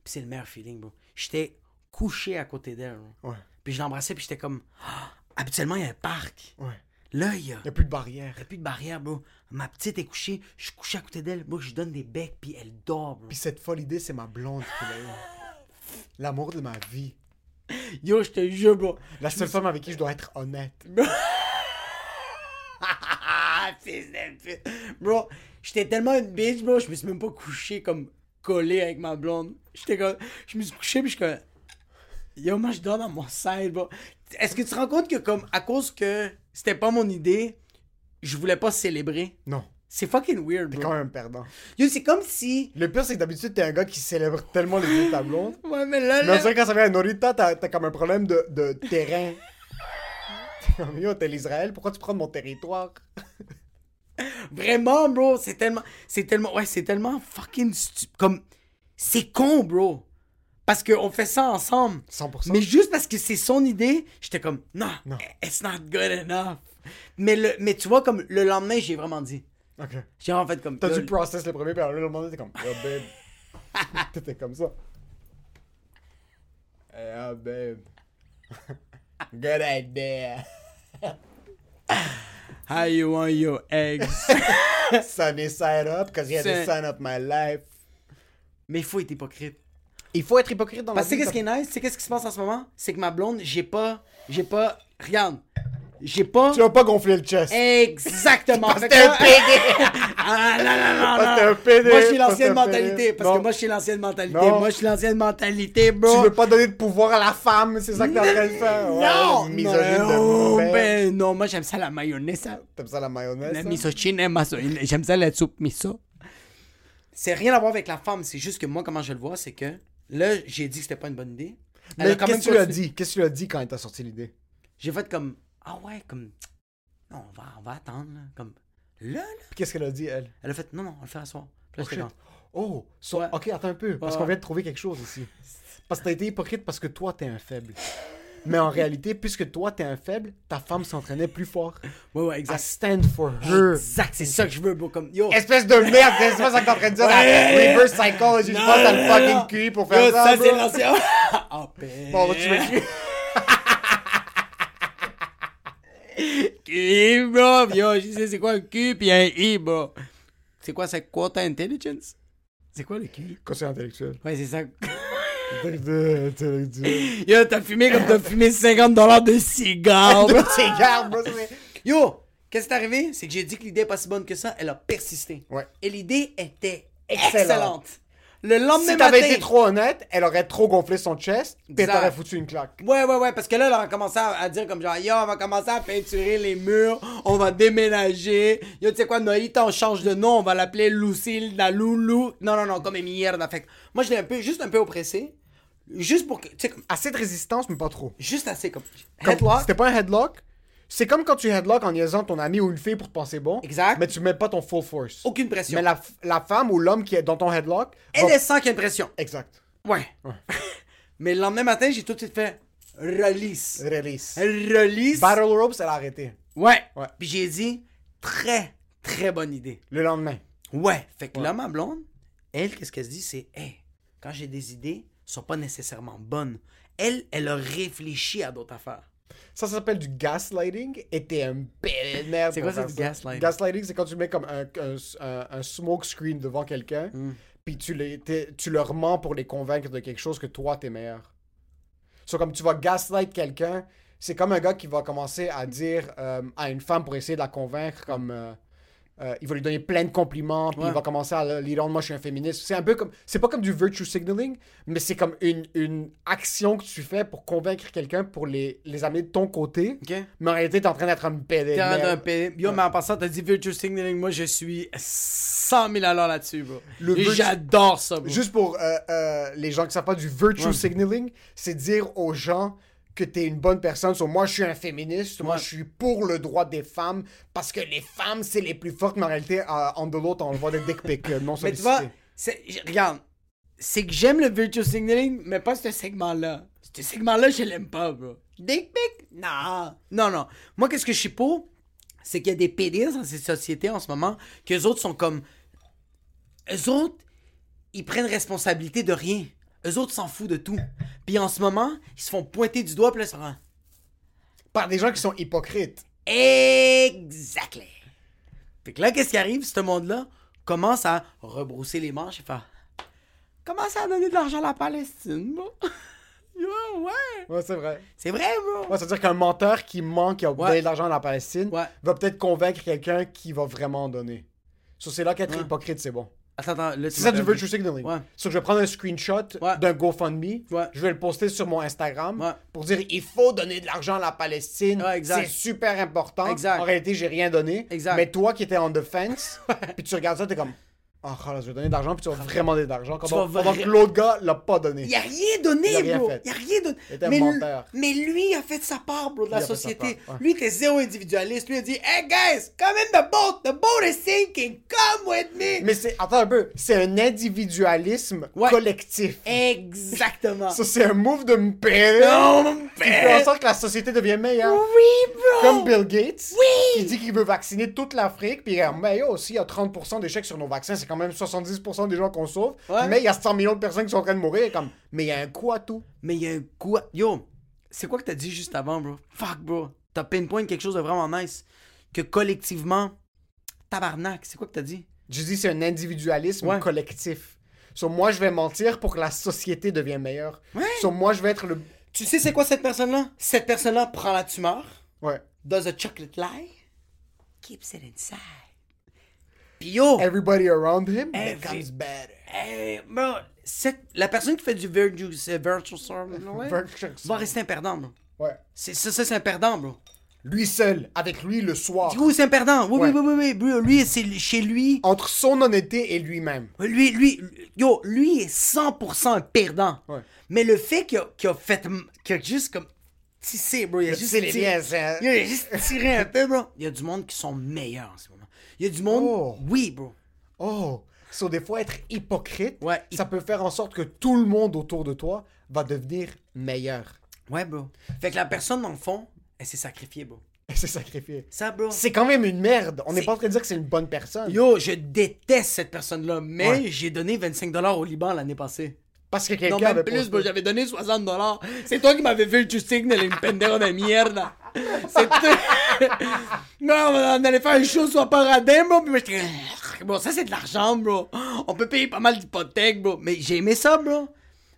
Puis c'est le meilleur feeling, bro. J'étais couché à côté d'elle, bro. Ouais. Puis je l'embrassais, puis j'étais comme, Ah, habituellement, il y a un parc. Ouais. Là, il y a, Il n'y a plus de barrière. il y a plus de barrière, bro. Ma petite est couchée, je suis couché à côté d'elle, bro, je lui donne des becs, puis elle dort, bro. Puis cette folle idée, c'est ma blonde qui l'a. L'amour de ma vie. Yo, je te jure, bro. La seule femme avec qui je dois être honnête. Fils de pute. Bro, j'étais tellement une bitch, bro, je me suis même pas couché comme collé avec ma blonde. J'étais comme. Je me suis couché, puis je suis comme. Yo, moi, je dors dans mon side, bro. Est-ce que tu te rends compte que, comme, à cause que c'était pas mon idée, je voulais pas célébrer? Non. C'est fucking weird, T'es bro. quand même perdant. Yo, c'est comme si. Le pire, c'est que d'habitude, t'es un gars qui célèbre tellement les idées de ta blonde. Ouais, mais là, Mais on là. dirait que quand ça vient à Norita, t'as t'as comme un problème de, de terrain. T'es comme, Yo, t'es l'Israël, pourquoi tu prends mon territoire? Vraiment, bro, c'est tellement. C'est tellement. Ouais, c'est tellement fucking stu- Comme. C'est con, bro. Parce qu'on fait ça ensemble. 100%. Mais juste parce que c'est son idée, j'étais comme, non, Non. it's not good enough. Mais, le, mais tu vois, comme le lendemain, j'ai vraiment dit. Ok. J'ai en fait comme. T'as dû process le premier, puis alors, le lendemain, t'es comme, oh babe. T'étais comme ça. Hey, oh babe. Good idea. How you want your eggs? Sunny side up, because you had C'est- the sun up my life. mais il faut être hypocrite. Il faut être hypocrite dans Parce que la sais vie. qu'est-ce qui est nice? Sais qu'est-ce qui se passe en ce moment? C'est que ma blonde, j'ai pas. J'ai pas. Regarde. J'ai pas. Tu vas pas gonfler le chest. Exactement. Parce que t'es un PD. Ah non, non, non, Parce non. un PD, Moi, je suis l'ancienne mentalité. Parce que moi, je suis l'ancienne mentalité. Non. Moi, je suis l'ancienne mentalité, bro. Tu veux pas donner de pouvoir à la femme, c'est ça que t'es en train de faire? Non! de non, merde. ben, non, moi, j'aime ça la mayonnaise. hein. T'aimes ça la mayonnaise? La ça? misogyne, hein, j'aime ça la soupe miso. C'est rien à voir avec la femme, c'est juste que moi, comment je le vois, c'est que là, j'ai dit que c'était pas une bonne idée. Mais qu'est-ce que tu as dit? Qu'est-ce que tu lui as dit quand elle t'a sorti l'idée? J'ai fait comme, ah ouais, comme, non, on va, on va attendre, là. Comme, là, là. Puis qu'est-ce qu'elle a dit, elle? Elle a fait, non, non, on le fait à soir. Puis là, Oh, j'étais comme, Oh, so- Ouais. ok, attends un peu, parce Ouais. qu'on vient de trouver quelque chose ici. Parce que t'as été hypocrite parce que toi, t'es un faible. Mais en réalité, puisque toi, t'es un faible, ta femme s'entraînait plus fort. ouais, ouais, I exact. stand for her. Exact, c'est ça que je veux, bro. Comme, yo. Espèce de merde, c'est pas ça que t'es en train de dire. Ouais. la reverse psychology, je pense à le fucking cul pour faire Yo, ça. ça, c'est l'ancien. oh. Bon, tu Q, bro. Yo, je sais c'est quoi un Q puis un I, bro. C'est quoi, c'est quota intelligence? C'est quoi le Q? Conseil intellectuel. Ouais, c'est ça. Intellectuel. Yo, t'as fumé comme t'as fumé 50 dollars de cigares. De cigare, bro. Yo, qu'est-ce qui est arrivé? C'est que j'ai dit que l'idée est pas si bonne que ça. Elle a persisté. Ouais. Et l'idée était Excellente. excellente. Le lendemain Si t'avais été trop honnête, elle aurait trop gonflé son chest, puis elle t'aurait foutu une claque. Ouais, ouais, ouais, parce que là, elle a commencé à, à dire comme genre, yo, on va commencer à peinturer les murs, on va déménager. Yo, tu sais quoi, Noïta, on change de nom, on va l'appeler Lucille, la Loulou. Non, non, non, comme mierda. Fait moi, je l'ai un peu, juste un peu oppressé. Juste pour que, tu sais, comme- Assez de résistance, mais pas trop. juste assez comme. Comme- Headlock. C'était pas un headlock. C'est comme quand tu headlock en niaisant ton ami ou une fille pour te penser bon. Exact. Mais tu mets pas ton full force. Aucune pression. Mais la, femme ou l'homme qui est dans ton headlock. Elle va- est sans qu'il y ait une pression. Exact. Ouais. Mais le lendemain matin, j'ai tout de suite fait release. Release. Release. Battle ropes, elle a arrêté. Ouais. Ouais. Puis j'ai dit, très, très bonne idée. Le lendemain. Ouais. Fait que là, ma blonde, elle, qu'est-ce qu'elle se dit, c'est, hey, quand j'ai des idées, sont pas nécessairement bonnes. Elle, elle a réfléchi à d'autres affaires. Ça, ça s'appelle du gaslighting et t'es un de merde. C'est quoi ça, du gaslighting? Gaslighting, c'est quand tu mets comme un, un, un- un smoke screen devant quelqu'un, Hmm. puis tu, les, tu leur mens pour les convaincre de quelque chose que toi, t'es meilleur. So, comme tu vas gaslight quelqu'un, c'est comme un gars qui va commencer à dire euh, à une femme pour essayer de la convaincre, comme. euh, euh, il va lui donner plein de compliments, puis Ouais. il va commencer à lui rendre moi je suis un féministe. C'est un peu comme. C'est pas comme du virtue signaling, mais c'est comme une, une action que tu fais pour convaincre quelqu'un pour les, les amener de ton côté. Mais en réalité, t'es en train d'être un pédé. T'es en train d'un pays- Yo, mais en passant, t'as dit virtue signaling. Moi, je suis 100 000 à l'heure là-dessus, bro. Le Et J'adore ça, bro. Juste pour euh, euh, les gens qui savent pas du virtue Ouais. signaling, c'est dire aux gens que t'es une bonne personne. So, moi, je suis un féministe. Moi, je suis pour le droit des femmes parce que les femmes, c'est les plus fortes. Mais en réalité, euh, en de l'autre, on voit des dick pics euh, non Mais tu vois, regarde, c'est que j'aime le virtual signaling, mais pas ce segment-là. Ce segment-là, je l'aime pas, bro. Dick pic? Non. Non, non. Moi, qu'est-ce que je suis pour? C'est qu'il y a des pédistes dans cette société en ce moment, qu'eux autres sont comme. Eux autres, ils prennent responsabilité de rien. Eux autres s'en foutent de tout. Puis en ce moment, ils se font pointer du doigt, puis là, ils sont comme, Par des gens qui sont hypocrites. Exactly. Fait que là, qu'est-ce qui arrive? Ce monde-là commence à rebrousser les manches et faire. Commence à donner de l'argent à la Palestine, bro. Yo, ouais. Ouais, c'est vrai. C'est vrai, bro. Ouais, c'est-à-dire qu'un menteur qui ment, qui a Ouais. donné de l'argent à la Palestine, Ouais. va peut-être convaincre quelqu'un qui va vraiment en donner. So, c'est là qu'être Ouais. hypocrite, c'est bon. Attends, attends. Là, tu C'est ça du virtue signaling. Ouais. So, je vais prendre un screenshot Ouais. d'un GoFundMe, Ouais. je vais le poster sur mon Instagram pour dire il faut donner de l'argent à la Palestine, c'est super important. Exact. En réalité, j'ai rien donné. Exact. Mais toi qui étais en defense, puis tu regardes ça, t'es comme oh, khalas, je vais donner de l'argent, puis tu vas vraiment donner de l'argent. Pendant, que l'autre gars l'a pas donné? Il a rien donné, Il a rien bro. fait. Il a rien donné. Il mais, menteur. mais lui il a fait sa part, bro, de la Il société. ouais. Lui, il était zéro individualiste. Lui, il a dit Hey, guys, come in the boat. The boat is sinking. Come with me. Mais c'est, attends un peu, c'est un individualisme Ouais. collectif. Exactement. Ça, c'est un move de mon Qui fait en sorte que la société devienne meilleure. Oui, bro. Comme Bill Gates, Oui. qui dit qu'il veut vacciner toute l'Afrique, puis il est comme, mais yo, s'il y a 30% d'échecs sur nos vaccins, c'est quand même 70% des gens qu'on sauve, Ouais. mais il y a 100 millions de personnes qui sont en train de mourir, comme, mais il y a un coup à tout. Mais il y a un coup. à- Yo, c'est quoi que t'as dit juste avant, bro? Fuck, bro. T'as pinpoint quelque chose de vraiment nice. Que collectivement, tabarnak, c'est quoi que t'as dit? Je dis, c'est un individualisme Ouais. collectif. Sur moi, je vais mentir pour que la société devienne meilleure. Ouais. Sur moi, je vais être le. Tu sais, c'est quoi cette personne-là? Cette personne-là prend la tumeur, Ouais. does a chocolate lie, keeps it inside. Yo, Everybody around him Every- becomes better. hey, bro, cette- la personne qui fait du virtue, virtual service, ouais, Virtual va rester un perdant, bro. Ouais. C'est ça, ça, c'est un perdant, bro. Lui seul, avec lui le soir. Du coup, c'est un perdant. Oui, Ouais. oui, oui, oui, bro. Lui, c'est chez lui. Entre son honnêteté et lui-même. Lui, lui, yo, lui est 100% un perdant. Ouais. Mais le fait qu'il a, fait, qu'il a juste comme tissé, bro, il a juste tiré, il a juste tiré un peu, bro. Il y a du monde qui sont meilleurs en ce. Il y a du monde, Oh. oui, bro. Oh, so des fois être hypocrite, Ouais. ça peut faire en sorte que tout le monde autour de toi va devenir meilleur. Ouais, bro. Fait que la personne, dans le fond, elle s'est sacrifiée, bro. Et c'est sacrifié. Ça, bro. C'est quand même une merde. On n'est pas en train de dire que c'est une bonne personne. Yo, je déteste cette personne-là, mais Ouais. j'ai donné 25$ au Liban l'année passée. Parce que Non, quelqu'un même avait plus, posté. bro, j'avais donné 60$. C'est toi qui m'avais fait le signal, une pendero de mierda. C'est toi. non, on allait faire un show sur Paradin, bro, puis moi j'étais Bro, ça c'est de l'argent, bro. On peut payer pas mal d'hypothèques, bro. Mais j'ai aimé ça, bro.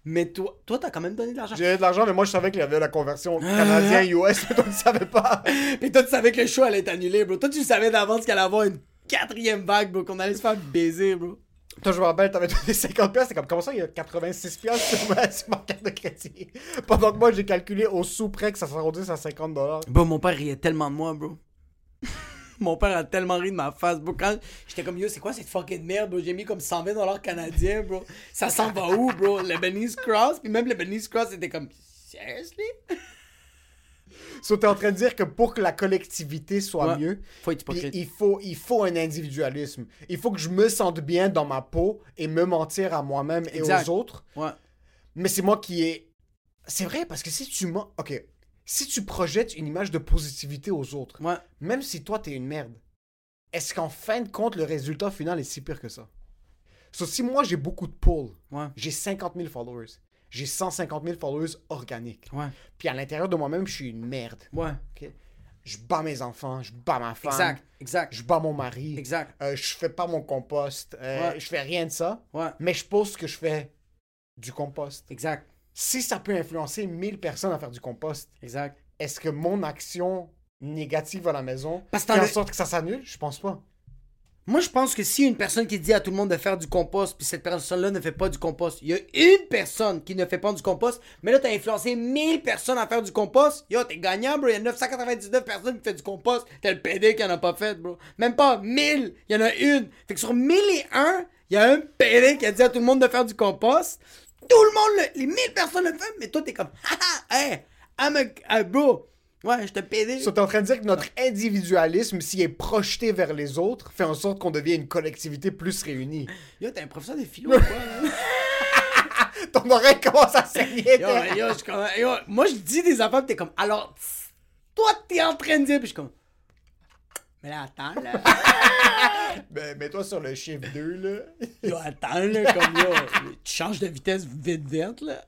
Mais toi, toi, t'as quand même donné de l'argent. J'ai de l'argent, mais moi je savais qu'il y avait la conversion canadien-US, mais toi tu savais pas. Puis toi, tu savais que le show allait être annulé, bro. Toi, tu savais d'avance qu'il allait avoir une quatrième vague, bro, qu'on allait se faire baiser, bro. Toi, je me rappelle, t'avais donné 50$, piastres, c'est comme, comment ça, il y a 86$ piastres sur ma, sur ma carte de crédit? Pendant que moi, j'ai calculé au sous près que ça s'arrondisse à 50$. Bro, mon père riait tellement de moi, bro. mon père a tellement ri de ma face, bro. Quand j'étais comme, yo, c'est quoi cette fucking merde, bro? J'ai mis comme 120 dollars canadiens, bro. Ça s'en va où, bro? Le Benice Cross? Puis même le Benice Cross était comme, seriously? So, t'es en train de dire que pour que la collectivité soit Ouais. mieux, Faut il faut, il faut un individualisme. Il faut que je me sente bien dans ma peau et me mentir à moi-même et Exact. aux autres. Ouais. Mais c'est moi qui ai. C'est vrai, parce que si tu mens. Ok. Si tu projettes une image de positivité aux autres, Ouais. même si toi t'es une merde, est-ce qu'en fin de compte, le résultat final est si pire que ça? So, si moi j'ai beaucoup de pull, j'ai 50 000 followers, j'ai 150 000 followers organiques, Ouais. puis à l'intérieur de moi-même, je suis une merde. Ouais. ok? Je bats mes enfants, je bats ma femme, Exact. Exact. je bats mon mari, Exact. euh, je fais pas mon compost, euh, Ouais. je fais rien de ça, Ouais. mais je pose que je fais du compost. Exact. Si ça peut influencer 1000 personnes à faire du compost, Exact. est-ce que mon action négative à la maison fait en sorte que ça s'annule? Je pense pas. Moi, je pense que si une personne qui dit à tout le monde de faire du compost, puis cette personne-là ne fait pas du compost, il y a une personne qui ne fait pas du compost, mais là, t'as influencé 1000 personnes à faire du compost, yo, t'es gagnant, bro. Il y a 999 personnes qui font du compost. T'es le PD qui en a pas fait, bro. Même pas 1000, il y en a une. Fait que sur 1001, il y a un PD qui a dit à tout le monde de faire du compost. Tout le monde, le- les 1000 personnes le font, mais toi, t'es comme, haha, hey, I'm a, a bro. Ouais, je te PD. So, t'es en train de dire que notre individualisme, s'il est projeté vers les autres, fait en sorte qu'on devient une collectivité plus réunie. Yo, t'es un professeur de philo ou quoi, là? Ton oreille commence à saigner. Yo, yo, je yo, moi, je dis des affaires, pis t'es comme, alors, toi, t'es en train de dire, pis je suis comme, mais là, attends, là. Ben, mets-toi sur le chiffre 2, là. Yo, attends, là, comme, yo, tu changes de vitesse vite, vite, là.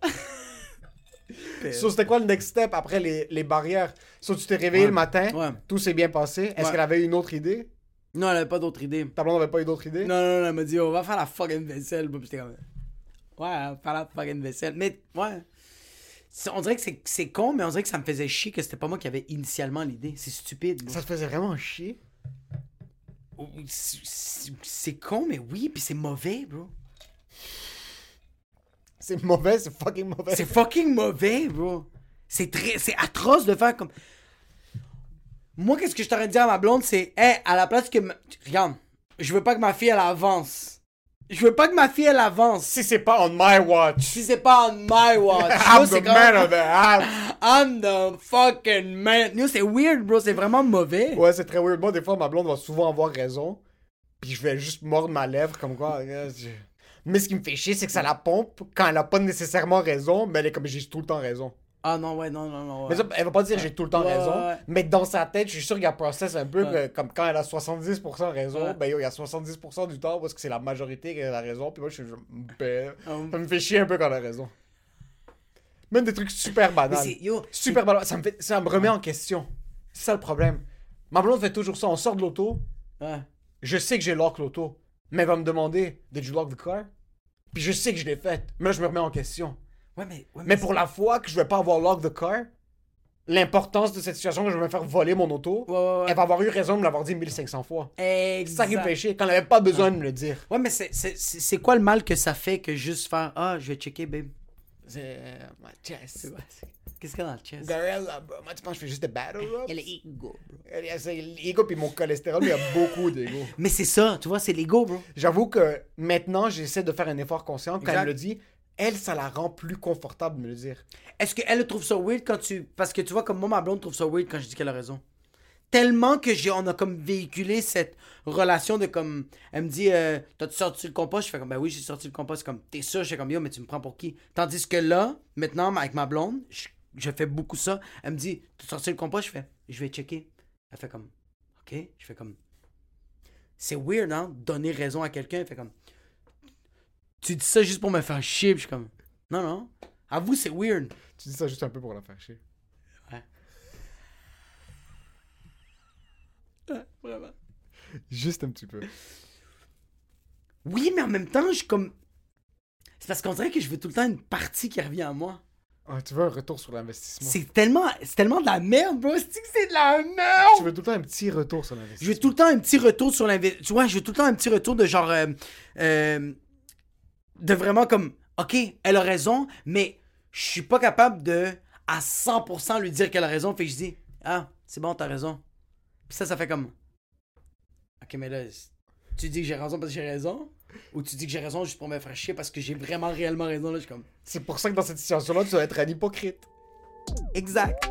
So, c'était quoi le next step après les, les barrières? So, tu t'es réveillé Ouais. le matin, Ouais. tout s'est bien passé. Est-ce Ouais. qu'elle avait une autre idée? Non, elle avait pas d'autre idée. Ta blonde n'avait pas eu d'autre idée? Non, non, non, elle m'a dit, on va faire la fucking vaisselle. Puis j'étais comme, ouais, on va faire la fucking vaisselle. Mais, ouais. On dirait que c'est- c'est con, mais on dirait que ça me faisait chier que c'était pas moi qui avait initialement l'idée. C'est stupide. Ça te faisait vraiment chier? C'est con, mais oui, puis c'est mauvais, bro. C'est mauvais, c'est fucking mauvais. C'est fucking mauvais, bro. C'est très, c'est atroce de faire comme. Moi, qu'est-ce que je t'aurais dit à ma blonde, c'est, hey, à la place que, ma- regarde, je veux pas que ma fille elle avance. Je veux pas que ma fille elle avance. Si c'est pas on my watch. Si c'est pas on my watch, I'm the man of the house. I'm the fucking man. Yo, c'est weird, bro. C'est vraiment mauvais. Ouais, c'est très weird. Moi, des fois, ma blonde va souvent avoir raison. Puis je vais juste mordre ma lèvre comme quoi. Mais ce qui me fait chier, c'est que ça la pompe quand elle a pas nécessairement raison, mais elle est comme j'ai tout le temps raison. Ah non, ouais, non, non, non. ouais. Mais ça, elle va pas dire j'ai tout le temps Ouais, raison, mais dans sa tête, je suis sûr qu'il y a un process un peu que, comme quand elle a 70% raison, ben yo, il y a 70% du temps parce que c'est la majorité qui a raison, puis moi je suis ben, Um. ça me fait chier un peu quand elle a raison. Même des trucs super banals. yo, Super banal. Ça me, fait, ça me remet en question. C'est ça le problème. Ma blonde fait toujours ça. On sort de l'auto. Je sais que j'ai lock l'auto. Mais elle va me demander Did you lock the car? Puis je sais que je l'ai faite. Mais là, je me remets en question. Ouais, mais, ouais, Mais pour la fois que je vais pas avoir lock the car, l'importance de cette situation que je vais me faire voler mon auto, Ouais, ouais, ouais. elle va avoir eu raison de me l'avoir dit 1500 fois. C'est ça qui me fait chier. Quand elle avait pas besoin de me le dire. Ouais, mais c'est, c'est, c'est c'est quoi le mal que ça fait que juste faire Ah, je vais checker, babe? C'est. euh. C'est quoi? C'est- Qu'est-ce qu'il y a dans le chest? Gorilla, bro. Moi, tu penses que je fais juste des battle rubs? Il y a l'ego, bro. Elle- C'est l'ego puis mon cholestérol, il y a beaucoup d'ego. Mais c'est ça, tu vois, c'est l'ego, bro. J'avoue que maintenant, j'essaie de faire un effort conscient. Quand Exact. elle me le dit, elle, ça la rend plus confortable de me le dire. Est-ce qu'elle trouve ça weird quand tu. Parce que tu vois, comme moi, ma blonde trouve ça weird quand je dis qu'elle a raison. Tellement que j'ai, on a comme véhiculé cette relation de comme. Elle me dit, euh, t'as-tu sorti le compost? Je fais comme, ben oui, j'ai sorti le compost. Comme, t'es sûr? Je fais comme, yo, mais tu me prends pour qui? Tandis que là, maintenant, avec ma blonde, je, je fais beaucoup ça. Elle me dit, t'as sorti le compost? Je fais, je vais checker. Elle fait comme, ok? Je fais comme, c'est weird, hein? Donner raison à quelqu'un. Elle fait comme, tu dis ça juste pour me faire chier. Je suis comme, non, non. Avoue, c'est weird. Tu dis ça juste un peu pour la faire chier. Vraiment. Juste un petit peu. Oui, mais en même temps, je suis comme. C'est parce qu'on dirait que je veux tout le temps une partie qui revient à moi. Ah, tu veux un retour sur l'investissement. C'est tellement, c'est tellement de la merde, bro. C'est que c'est de la Tu merde. veux tout le temps un petit retour sur Je l'investissement. veux tout le temps un petit retour sur l'investissement. Tu vois, je veux tout le temps un petit retour de genre. euh, euh, de vraiment comme. Ok, elle a raison, mais je suis pas capable de à 100% lui dire qu'elle a raison. Fait que je dis, ah, c'est bon, t'as raison. Puis ça, ça fait comme. Ok, mais là, tu dis que j'ai raison parce que j'ai raison? Ou tu dis que j'ai raison juste pour me faire chier parce que j'ai vraiment réellement raison? Là, je suis comme. C'est pour ça que dans cette situation-là, tu dois être un hypocrite. Exact.